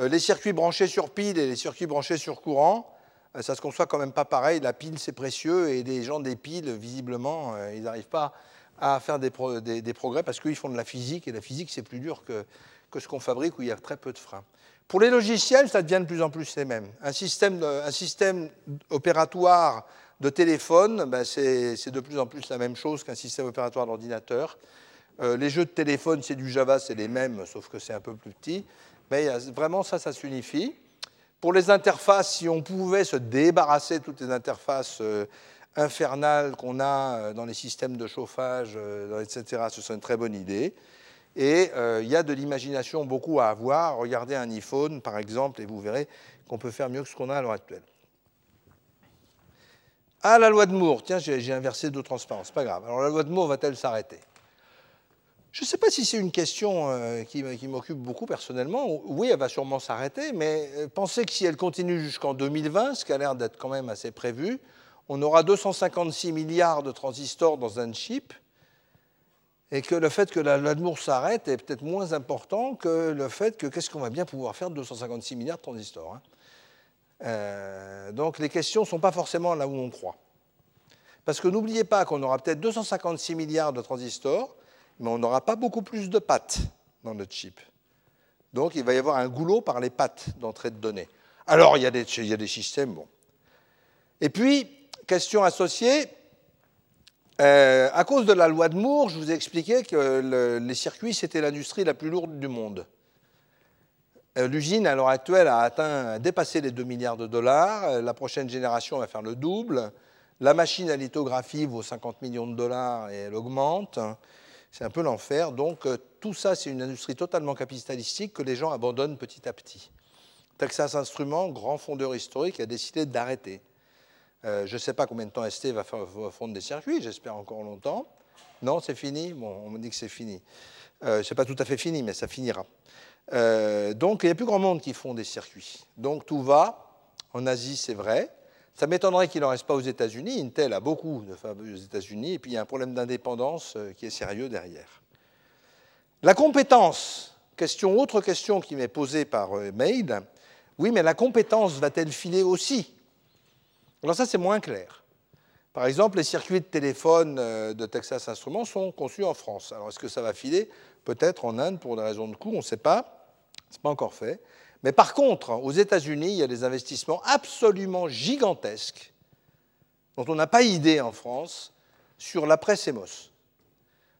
Speaker 2: Euh, les circuits branchés sur pile et les circuits branchés sur courant, euh, ça se conçoit quand même pas pareil. La pile, c'est précieux, et des gens des piles, visiblement, ils n'arrivent pas à faire des, progrès parce qu'ils font de la physique et la physique c'est plus dur que, ce qu'on fabrique où il y a très peu de freins. Pour les logiciels, ça devient de plus en plus les mêmes. Un système, opératoire de téléphone, ben c'est de plus en plus la même chose qu'un système opératoire d'ordinateur. Euh, les jeux de téléphone, c'est du Java, c'est les mêmes, sauf que c'est un peu plus petit. Mais vraiment, ça, ça s'unifie. Pour les interfaces, si on pouvait se débarrasser de toutes les interfaces euh, infernal qu'on a euh, dans les systèmes de chauffage, euh, etc., ce serait une très bonne idée. Et il y a de l'imagination beaucoup à avoir. Regardez un iPhone, par exemple, et vous verrez qu'on peut faire mieux que ce qu'on a à l'heure actuelle. Ah, la loi de Moore. Tiens, j'ai inversé deux transparences. Pas grave. Alors, la loi de Moore va-t-elle s'arrêter? Je ne sais pas si c'est une question qui, qui m'occupe beaucoup personnellement. Oui, elle va sûrement s'arrêter, mais pensez que si elle continue jusqu'en 2020, ce qui a l'air d'être quand même assez prévu, on aura 256 milliards de transistors dans un chip, et que le fait que la loi de Moore s'arrête est peut-être moins important que le fait que qu'est-ce qu'on va bien pouvoir faire de 256 milliards de transistors. Hein. Euh, donc les questions ne sont pas forcément là où on croit. Parce que n'oubliez pas qu'on aura peut-être 256 milliards de transistors, mais on n'aura pas beaucoup plus de pattes dans notre chip. Donc il va y avoir un goulot par les pattes d'entrée de données. Alors il y a des, a systèmes, bon. Et puis, question associée. Euh, à cause de la loi de Moore, je vous ai expliqué que les circuits, c'était l'industrie la plus lourde du monde. Euh, l'usine, à l'heure actuelle, a atteint, dépassé les 2 milliards de dollars. Euh, la prochaine génération va faire le double. La machine à lithographie vaut 50 millions de dollars et elle augmente. C'est un peu l'enfer. Donc, tout ça, c'est une industrie totalement capitalistique que les gens abandonnent petit à petit. Texas Instruments, grand fondeur historique, a décidé d'arrêter. Euh, je ne sais pas combien de temps ST va, fondre des circuits, j'espère encore longtemps. Non, c'est fini Bon, on me dit que c'est fini. Euh, ce n'est pas tout à fait fini, mais ça finira. Euh, donc, il y a plus grand monde qui font des circuits. Donc, tout va. En Asie, c'est vrai. Ça m'étonnerait qu'il n'en reste pas aux États-Unis. Intel a beaucoup de fabriques aux États-Unis. Et puis, il y a un problème d'indépendance qui est sérieux derrière. La compétence. Question, autre question qui m'est posée par mail. Oui, mais la compétence va-t-elle filer aussi? Alors ça, c'est moins clair. Par exemple, les circuits de téléphone euh, de Texas Instruments sont conçus en France. Alors est-ce que ça va filer? Peut-être en Inde pour des raisons de coût, on ne sait pas. Ce n'est pas encore fait. Mais par contre, aux États-Unis, il y a des investissements absolument gigantesques dont on n'a pas idée en France sur l'après-CMOS.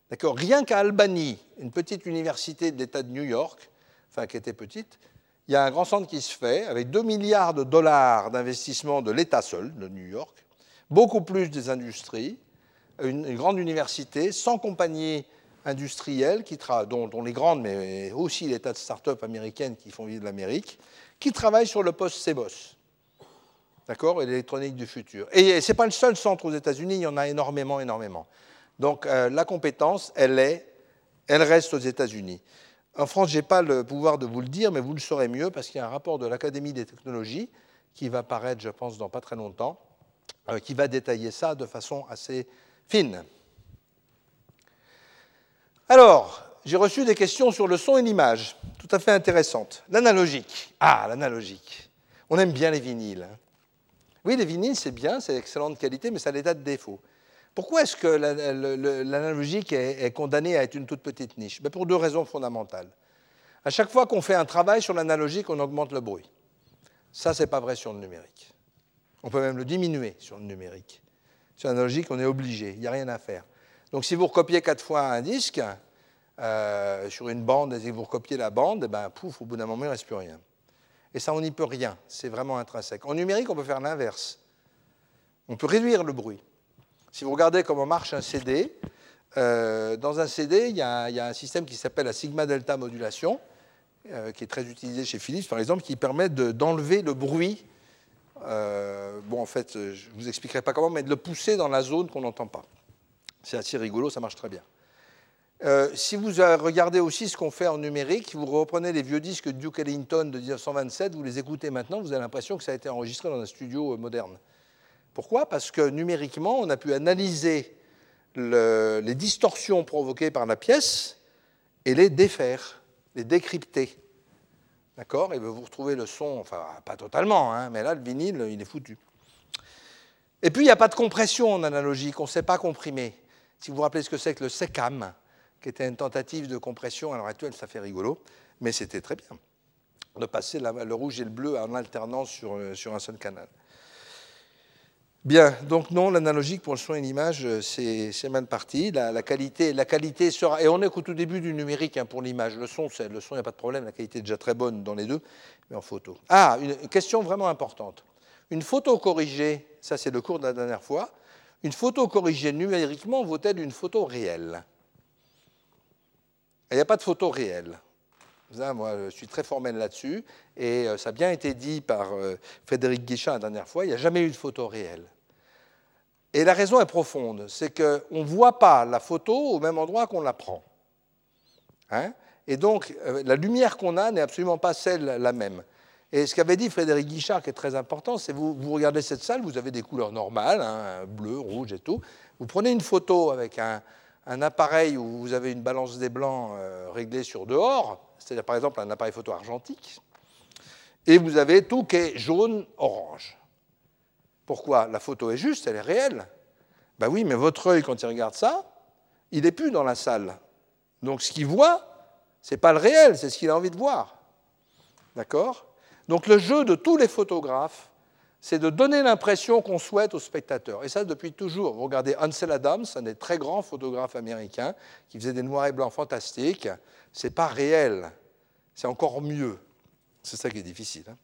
Speaker 2: D'accord Rien qu'à Albany, une petite université de l'État de New York, enfin qui était petite, il y a un grand centre qui se fait avec 2 milliards de dollars d'investissement de l'État seul, de New York, beaucoup plus des industries, une, grande université, 100 compagnies industrielles, qui dont, dont, les grandes, mais aussi les tas de start-up américaines qui font vivre l'Amérique, qui travaillent sur le poste CBOS. D'accord? Et l'électronique du futur. Et ce n'est pas le seul centre aux États-Unis, il y en a énormément, énormément. Donc euh, la compétence, elle, est, elle reste aux États-Unis. En France, je n'ai pas le pouvoir de vous le dire, mais vous le saurez mieux parce qu'il y a un rapport de l'Académie des technologies qui va paraître, je pense, dans pas très longtemps, euh, qui va détailler ça de façon assez fine. Alors, j'ai reçu des questions sur le son et l'image, tout à fait intéressantes. L'analogique. Ah, l'analogique. On aime bien les vinyles. Hein. Oui, les vinyles, c'est bien, c'est d'excellente qualité, mais ça a des tas de défauts. Pourquoi est-ce que l'analogique est, condamné à être une toute petite niche? Ben, Pour deux raisons fondamentales. À chaque fois qu'on fait un travail sur l'analogique, on augmente le bruit. Ça, ce n'est pas vrai sur le numérique. On peut même le diminuer sur le numérique. Sur l'analogique, on est obligé, il n'y a rien à faire. Donc si vous recopiez quatre fois un disque euh, sur une bande et que vous recopiez la bande, eh ben, pouf, au bout d'un moment, il ne reste plus rien. Et ça, on n'y peut rien. C'est vraiment intrinsèque. En numérique, on peut faire l'inverse. On peut réduire le bruit. Si vous regardez comment marche un CD, euh, dans un CD, il y, a, un système qui s'appelle la sigma delta modulation, euh, qui est très utilisé chez Philips, par exemple, qui permet d'enlever le bruit. Bon, en fait, je ne vous expliquerai pas comment, mais de le pousser dans la zone qu'on n'entend pas. C'est assez rigolo, ça marche très bien. si vous regardez aussi ce qu'on fait en numérique, vous reprenez les vieux disques Duke Ellington de 1927, vous les écoutez maintenant, vous avez l'impression que ça a été enregistré dans un studio moderne. Pourquoi? Parce que numériquement, on a pu analyser les distorsions provoquées par la pièce et les défaire, les décrypter. D'accord? Et vous retrouvez le son, enfin, pas totalement, hein, mais là, le vinyle, il est foutu. Et puis, il n'y a pas de compression en analogique, on ne sait pas comprimer. Si vous vous rappelez ce que c'est que le SECAM, qui était une tentative de compression, à l'heure actuelle, ça fait rigolo, mais c'était très bien de passer le rouge et le bleu en alternance sur, sur un seul canal. Bien, donc non, l'analogique pour le son et l'image, euh, c'est mal parti. La, qualité, la qualité sera. Et on est qu'au tout début du numérique hein, pour l'image. Le son, le son, il n'y a pas de problème, la qualité est déjà très bonne dans les deux, mais en photo. Ah, une question vraiment importante. Une photo corrigée, ça c'est le cours de la dernière fois, une photo corrigée numériquement vaut-elle une photo réelle? Il n'y a pas de photo réelle. Moi, je suis très formel là-dessus, et euh, ça a bien été dit par euh, Frédéric Guichard la dernière fois, il n'y a jamais eu de photo réelle. Et la raison est profonde, c'est qu'on ne voit pas la photo au même endroit qu'on la prend. Hein? Et donc, euh, la lumière qu'on a n'est absolument pas celle la même. Et ce qu'avait dit Frédéric Guichard, qui est très important, c'est vous, vous regardez cette salle, vous avez des couleurs normales, hein, bleu, rouge et tout. Vous prenez une photo avec un, appareil où vous avez une balance des blancs euh, réglée sur dehors, c'est-à-dire par exemple un appareil photo argentique, et vous avez tout qui est jaune-orange. Pourquoi? La photo est juste, elle est réelle. Ben oui, mais votre œil, quand il regarde ça, il n'est plus dans la salle. Donc ce qu'il voit, ce n'est pas le réel, c'est ce qu'il a envie de voir. D'accord? Donc le jeu de tous les photographes, c'est de donner l'impression qu'on souhaite au spectateur. Et ça depuis toujours. Vous regardez Ansel Adams, un des très grands photographes américains, qui faisait des noirs et blancs fantastiques. Ce n'est pas réel, c'est encore mieux. C'est ça qui est difficile. Hein.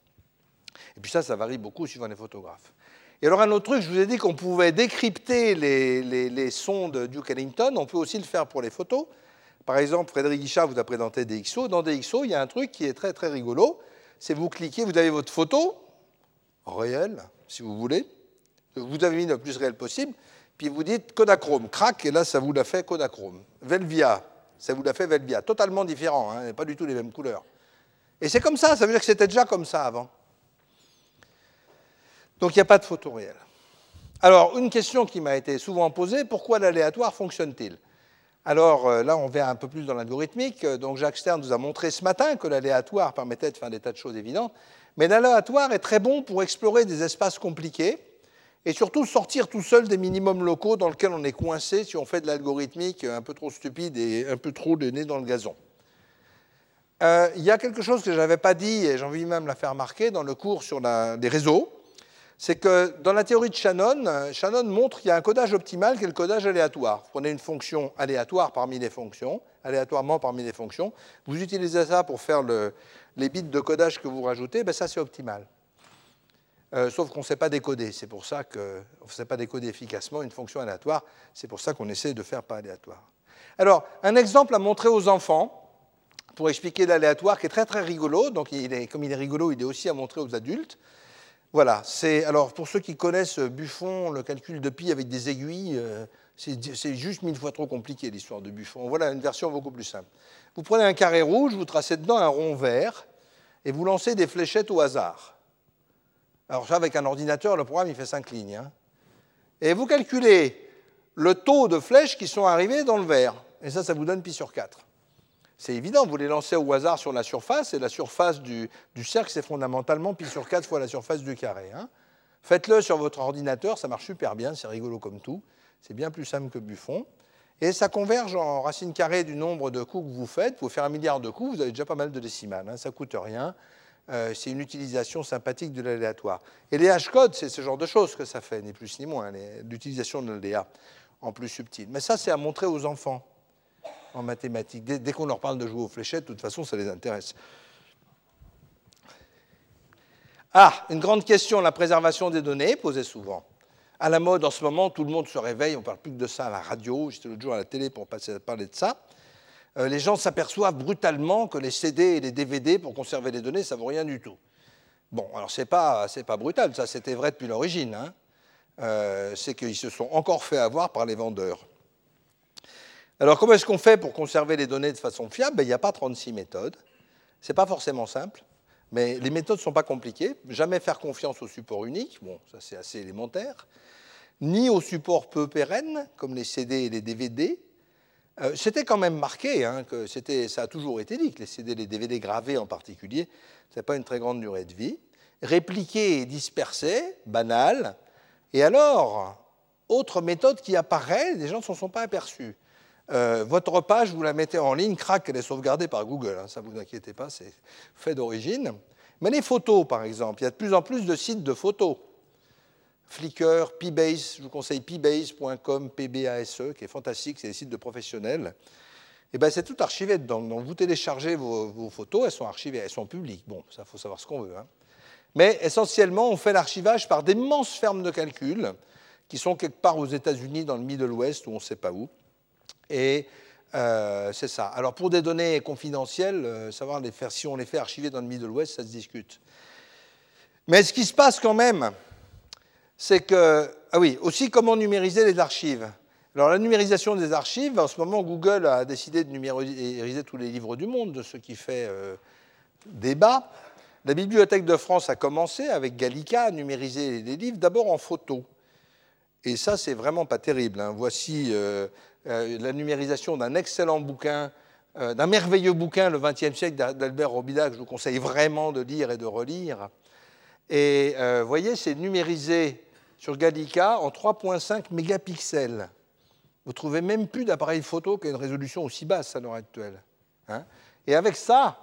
Speaker 2: et puis ça, ça varie beaucoup suivant les photographes. Et alors un autre truc, je vous ai dit qu'on pouvait décrypter les, sons de Duke Ellington, on peut aussi le faire pour les photos. Par exemple, Frédéric Guichard vous a présenté DxO. Dans DxO, il y a un truc qui est très très rigolo. C'est vous cliquez, vous avez votre photo, réelle, si vous voulez. Vous avez mis le plus réel possible. Puis vous dites Kodachrome, crac, et là ça vous l'a fait Kodachrome. Velvia, ça vous l'a fait Velvia. Totalement différent, hein, pas du tout les mêmes couleurs. Et c'est comme ça, ça veut dire que c'était déjà comme ça avant. Donc il n'y a pas de photo réelle. Alors, une question qui m'a été souvent posée, pourquoi l'aléatoire fonctionne-t-il? Alors euh, là, on va un peu plus dans l'algorithmique. Donc Jacques Stern nous a montré ce matin que l'aléatoire permettait de faire des tas de choses évidentes. Mais l'aléatoire est très bon pour explorer des espaces compliqués et surtout sortir tout seul des minimums locaux dans lesquels on est coincé si on fait de l'algorithmique un peu trop stupide et un peu trop de nez dans le gazon. Euh, il y a quelque chose que je n'avais pas dit et j'ai envie même de la faire remarquer dans le cours sur les réseaux c'est que dans la théorie de Shannon, Shannon montre qu'il y a un codage optimal qui est le codage aléatoire. Vous prenez une fonction aléatoire parmi les fonctions, aléatoirement parmi les fonctions, vous utilisez ça pour faire les bits de codage que vous rajoutez, ben ça c'est optimal. Euh, sauf qu'on ne sait pas décoder, c'est pour ça qu'on ne sait pas décoder efficacement une fonction aléatoire, c'est pour ça qu'on essaie de faire pas aléatoire. Alors, un exemple à montrer aux enfants pour expliquer l'aléatoire qui est très très rigolo. Donc, comme il est rigolo, il est aussi à montrer aux adultes. Voilà, c'est alors pour ceux qui connaissent Buffon, le calcul de pi avec des aiguilles, euh, c'est juste mille fois trop compliqué l'histoire de Buffon. Voilà une version beaucoup plus simple. Vous prenez un carré rouge, vous tracez dedans un rond vert et vous lancez des fléchettes au hasard. Alors ça, avec un ordinateur, le programme il fait cinq lignes. Hein. Et vous calculez le taux de flèches qui sont arrivées dans le vert. Et ça, ça vous donne pi sur 4. C'est évident, vous les lancez au hasard sur la surface, et la surface du, cercle, c'est fondamentalement pi sur 4 fois la surface du carré. Hein. Faites-le sur votre ordinateur, ça marche super bien, c'est rigolo comme tout. C'est bien plus simple que Buffon. Et ça converge en racine carrée du nombre de coups que vous faites. Vous pouvez faire un milliard de coups, vous avez déjà pas mal de décimales, hein. ça ne coûte rien. Euh, c'est une utilisation sympathique de l'aléatoire. Et les H-codes, c'est ce genre de choses que ça fait, ni plus ni moins, l'utilisation de l'AléA en plus subtil. Mais ça, c'est à montrer aux enfants en mathématiques. Dès, qu'on leur parle de jouer aux fléchettes, de toute façon, ça les intéresse. Ah, une grande question, la préservation des données, posée souvent. À la mode en ce moment, tout le monde se réveille, on ne parle plus que de ça à la radio. J'étais l'autre jour à la télé pour parler de ça. Euh, les gens s'aperçoivent brutalement que les CD et les DVD pour conserver les données, ça ne vaut rien du tout. Bon, alors ce n'est pas, pas brutal, ça c'était vrai depuis l'origine. Hein. Euh, c'est qu'ils se sont encore fait avoir par les vendeurs. Alors, comment est-ce qu'on fait pour conserver les données de façon fiable? Ben, Il n'y a pas 36 méthodes. Ce n'est pas forcément simple, mais les méthodes ne sont pas compliquées. Jamais faire confiance au support unique, bon, ça c'est assez élémentaire, ni au support peu pérenne, comme les CD et les DVD. Euh, c'était quand même marqué, hein, que ça a toujours été dit que les CD et les DVD gravés en particulier, ce n'est pas une très grande durée de vie. Répliqué et dispersé, banal. Et alors, autre méthode qui apparaît, les gens ne s'en sont pas aperçus. Euh, votre page, vous la mettez en ligne, crac, elle est sauvegardée par Google, hein, ça ne vous inquiétez pas, c'est fait d'origine. Mais les photos, par exemple, il y a de plus en plus de sites de photos. Flickr, Pbase, je vous conseille pbase.com, PBASE, qui est fantastique, c'est des sites de professionnels. Et eh ben, c'est tout archivé dedans. Donc vous téléchargez vos, photos, elles sont archivées, elles sont publiques. Bon, ça, faut savoir ce qu'on veut. Hein. Mais essentiellement, on fait l'archivage par d'immenses fermes de calcul qui sont quelque part aux États-Unis, dans le Middle West, ou on ne sait pas où. Et euh, c'est ça. Alors pour des données confidentielles, euh, savoir si on les fait archiver dans le Middle West, ça se discute. Mais ce qui se passe quand même, c'est que, ah oui, aussi comment numériser les archives. Alors la numérisation des archives, en ce moment, Google a décidé de numériser tous les livres du monde, de ce qui fait euh, débat. La Bibliothèque de France a commencé avec Gallica à numériser les livres, d'abord en photo. Et ça, c'est vraiment pas terrible. Hein. Voici la numérisation d'un excellent bouquin, euh, d'un merveilleux bouquin, Le XXe siècle d'Albert Robida, que je vous conseille vraiment de lire et de relire. Et vous euh, voyez, c'est numérisé sur Gallica en 3,5 mégapixels. Vous trouvez même plus d'appareil photo qui a une résolution aussi basse à l'heure actuelle. Hein. et avec ça,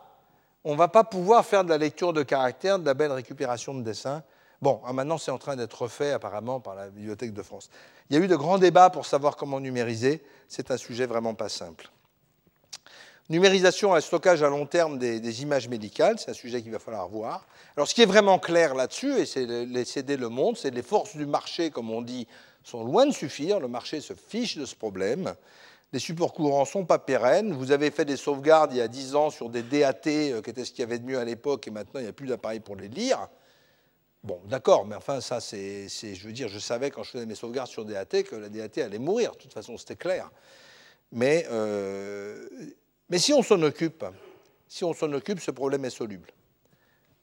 Speaker 2: on ne va pas pouvoir faire de la lecture de caractères, de la belle récupération de dessins. Bon, ah, maintenant c'est en train d'être fait apparemment par la Bibliothèque de France. Il y a eu de grands débats pour savoir comment numériser. C'est un sujet vraiment pas simple. Numérisation et stockage à long terme des, images médicales, c'est un sujet qu'il va falloir voir. Alors ce qui est vraiment clair là-dessus, et c'est les CD le monde, c'est les forces du marché, comme on dit, sont loin de suffire. Le marché se fiche de ce problème. Les supports courants ne sont pas pérennes. Vous avez fait des sauvegardes il y a 10 ans sur des DAT, euh, qui était ce qu'il y avait de mieux à l'époque, et maintenant il n'y a plus d'appareils pour les lire. Bon, d'accord, mais enfin, ça, c'est, je veux dire, je savais quand je faisais mes sauvegardes sur DAT que la DAT allait mourir. De toute façon, c'était clair. Mais, euh, mais si on s'en occupe, si on s'en occupe, ce problème est soluble.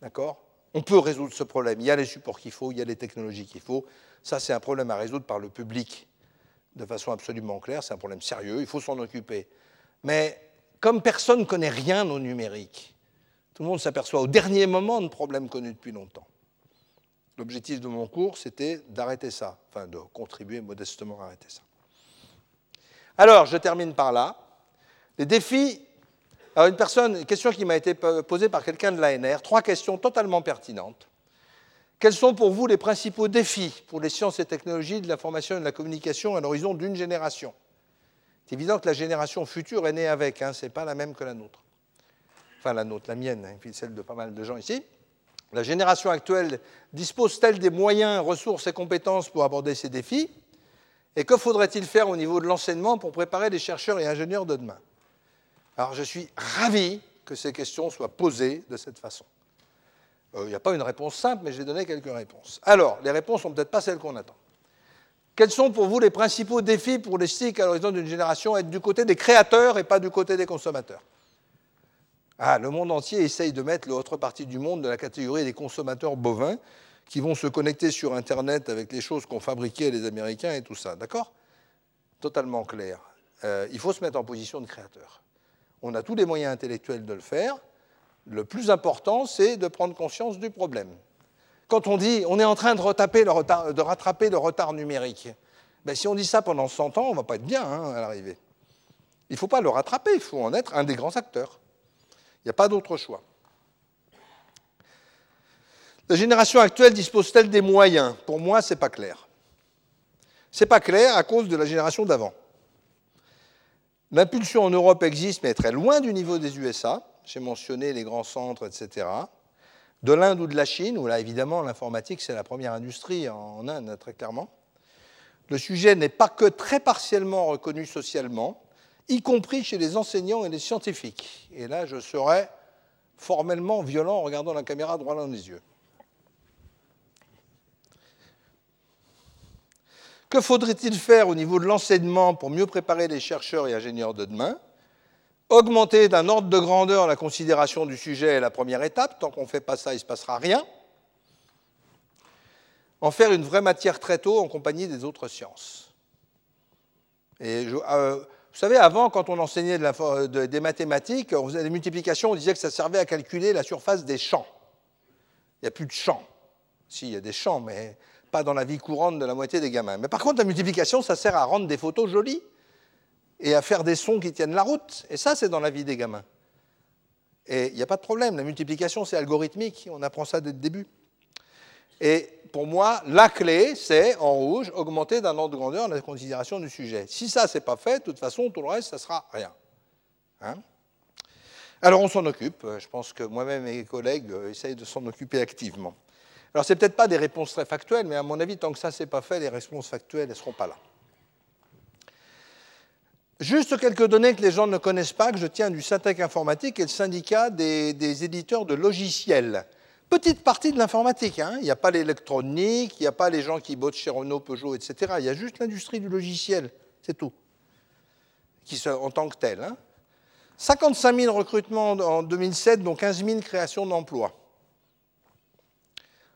Speaker 2: D'accord? On peut résoudre ce problème. Il y a les supports qu'il faut, il y a les technologies qu'il faut. Ça, c'est un problème à résoudre par le public de façon absolument claire. C'est un problème sérieux. Il faut s'en occuper. Mais comme personne ne connaît rien au numérique, tout le monde s'aperçoit au dernier moment de problèmes connus depuis longtemps. L'objectif de mon cours, c'était d'arrêter ça, enfin de contribuer modestement à arrêter ça. Alors, je termine par là. Les défis. Alors, une personne, une question qui m'a été posée par quelqu'un de l'ANR, trois questions totalement pertinentes. Quels sont pour vous les principaux défis pour les sciences et technologies de l'information et de la communication à l'horizon d'une génération? C'est évident que la génération future est née avec, hein, ce n'est pas la même que la nôtre. Enfin, la nôtre, la mienne, hein, celle de pas mal de gens ici. La génération actuelle dispose-t-elle des moyens, ressources et compétences pour aborder ces défis? Et que faudrait-il faire au niveau de l'enseignement pour préparer les chercheurs et ingénieurs de demain? Alors je suis ravi que ces questions soient posées de cette façon. Euh, il n'y a pas une réponse simple, mais je vais donner quelques réponses. Alors, les réponses sont peut-être pas celles qu'on attend. Quels sont pour vous les principaux défis pour les STIC à l'horizon d'une génération? Être du côté des créateurs et pas du côté des consommateurs? Ah, le monde entier essaye de mettre l'autre partie du monde de la catégorie des consommateurs bovins qui vont se connecter sur Internet avec les choses qu'ont fabriquées les Américains et tout ça. D'accord? Totalement clair. Euh, il faut se mettre en position de créateur. On a tous les moyens intellectuels de le faire. Le plus important, c'est de prendre conscience du problème. Quand on dit on est en train de, rattraper le retard numérique, ben, si on dit ça pendant 100 ans, on ne va pas être bien hein, à l'arrivée. Il ne faut pas le rattraper, il faut en être un des grands acteurs. Il n'y a pas d'autre choix. La génération actuelle dispose-t-elle des moyens? Pour moi, ce n'est pas clair. Ce n'est pas clair à cause de la génération d'avant. L'impulsion en Europe existe, mais est très loin du niveau des USA. J'ai mentionné les grands centres, etc. De l'Inde ou de la Chine, où là, évidemment, l'informatique, c'est la première industrie en Inde, très clairement. Le sujet n'est pas que très partiellement reconnu socialement, y compris chez les enseignants et les scientifiques. Et là, je serais formellement violent en regardant la caméra droit dans les yeux. Que faudrait-il faire au niveau de l'enseignement pour mieux préparer les chercheurs et ingénieurs de demain? Augmenter d'un ordre de grandeur la considération du sujet est la première étape. Tant qu'on ne fait pas ça, il ne se passera rien? En faire une vraie matière très tôt en compagnie des autres sciences. Et euh, vous savez, avant, quand on enseignait des mathématiques, on faisait des multiplications, on disait que ça servait à calculer la surface des champs. Il n'y a plus de champs. Si, il y a des champs, mais pas dans la vie courante de la moitié des gamins. Mais par contre, la multiplication, ça sert à rendre des photos jolies et à faire des sons qui tiennent la route. Et ça, c'est dans la vie des gamins. Et il n'y a pas de problème. La multiplication, c'est algorithmique. On apprend ça dès le début. Et pour moi, la clé, c'est, en rouge, augmenter d'un ordre de grandeur la considération du sujet. Si ça, c'est pas fait, de toute façon, tout le reste, ça sera rien. Hein? Alors, on s'en occupe. Je pense que moi-même et mes collègues euh, essayent de s'en occuper activement. Alors, ce n'est peut-être pas des réponses très factuelles, mais à mon avis, tant que ça, n'est pas fait, les réponses factuelles, elles ne seront pas là. Juste quelques données que les gens ne connaissent pas, que je tiens du Syntec Informatique et le syndicat des, éditeurs de logiciels. Petite partie de l'informatique, hein. il n'y a pas l'électronique, il n'y a pas les gens qui bossent chez Renault, Peugeot, etc. Il y a juste l'industrie du logiciel, c'est tout, qui, en tant que tel. 55 hein. 000 recrutements en 2007, dont 15 000 créations d'emplois.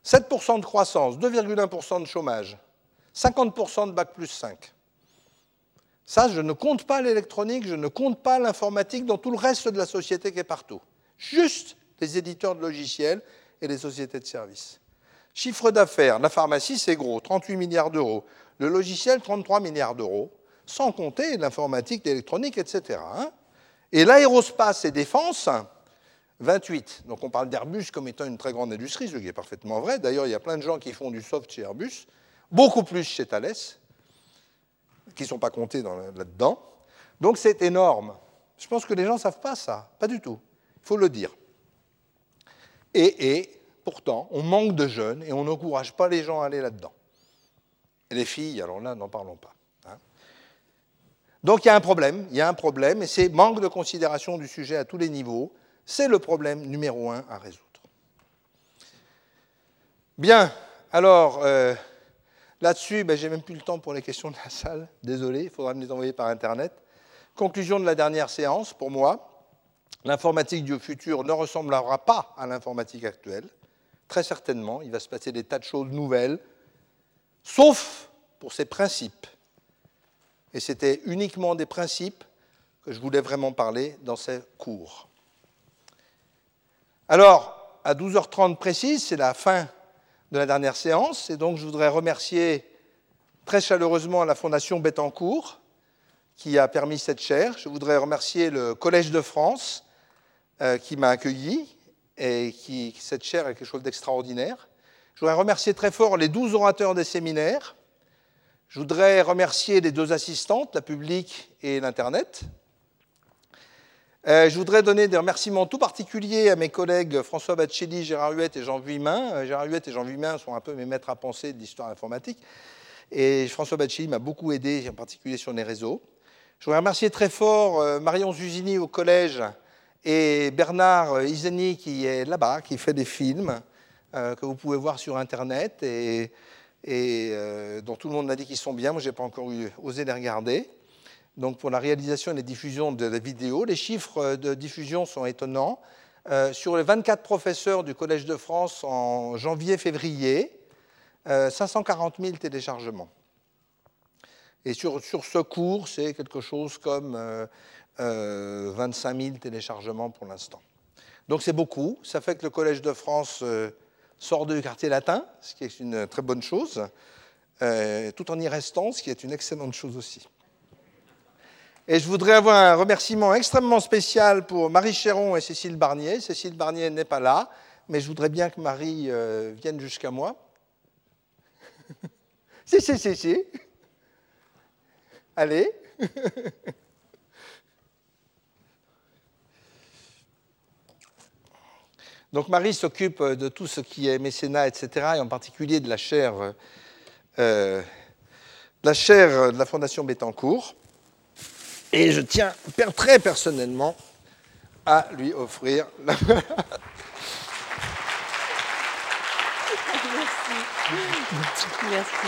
Speaker 2: 7% de croissance, 2,1% de chômage, 50% de bac plus 5. Ça, je ne compte pas l'électronique, je ne compte pas l'informatique dans tout le reste de la société qui est partout. Juste les éditeurs de logiciels et les sociétés de services. Chiffre d'affaires, la pharmacie, c'est gros, 38 milliards d'euros. Le logiciel, 33 milliards d'euros, sans compter l'informatique, l'électronique, etc. Hein. et l'aérospace et défense, 28. Donc on parle d'Airbus comme étant une très grande industrie, ce qui est parfaitement vrai. D'ailleurs, il y a plein de gens qui font du soft chez Airbus, beaucoup plus chez Thales, qui ne sont pas comptés là-dedans. Donc c'est énorme. Je pense que les gens ne savent pas ça, pas du tout. Il faut le dire. Et, pourtant, on manque de jeunes et on n'encourage pas les gens à aller là-dedans. Les filles, alors là, n'en parlons pas. Hein. Donc il y a un problème, il y a un problème, et c'est manque de considération du sujet à tous les niveaux. C'est le problème numéro un à résoudre. Bien, alors euh, là-dessus, ben, j'ai même plus le temps pour les questions de la salle. Désolé, il faudra me les envoyer par Internet. Conclusion de la dernière séance, pour moi, l'informatique du futur ne ressemblera pas à l'informatique actuelle. Très certainement, il va se passer des tas de choses nouvelles, sauf pour ses principes. Et c'était uniquement des principes que je voulais vraiment parler dans ces cours. Alors, à 12h30 précise, c'est la fin de la dernière séance, et donc je voudrais remercier très chaleureusement la Fondation Bettencourt qui a permis cette chaire. Je voudrais remercier le Collège de France euh, qui m'a accueilli et qui, cette chaire est quelque chose d'extraordinaire. Je voudrais remercier très fort les 12 orateurs des séminaires. Je voudrais remercier les deux assistantes, la publique et l'Internet. Euh, je voudrais donner des remerciements tout particuliers à mes collègues François Baccelli, Gérard Huette et Jean Vuillemin. Euh, Gérard Huette et Jean Vuillemin sont un peu mes maîtres à penser de l'histoire informatique. Et François Bacci m'a beaucoup aidé, en particulier sur les réseaux. Je voudrais remercier très fort euh, Marion Zuzini au collège et Bernard Iseni qui est là-bas, qui fait des films euh, que vous pouvez voir sur Internet et, euh, dont tout le monde m'a dit qu'ils sont bien. Moi, je n'ai pas encore eu, osé les regarder. Donc, pour la réalisation et la diffusion de la vidéo, les chiffres de diffusion sont étonnants. sur les 24 professeurs du Collège de France en janvier-février, 540 000 téléchargements. Et sur, sur ce cours, c'est quelque chose comme 25 euh, 000 euh, téléchargements pour l'instant. Donc c'est beaucoup. Ça fait que le Collège de France euh, sort du quartier latin, ce qui est une très bonne chose, tout en y restant, ce qui est une excellente chose aussi. Et je voudrais avoir un remerciement extrêmement spécial pour Marie Chéron et Cécile Barnier. Cécile Barnier n'est pas là, mais je voudrais bien que Marie vienne jusqu'à moi. si, si, si, si. Allez. Donc Marie s'occupe de tout ce qui est mécénat, etc., et en particulier de la chaire, euh, la chaire de la Fondation Bettencourt. Et je tiens très personnellement à lui offrir la...
Speaker 1: Merci. Merci.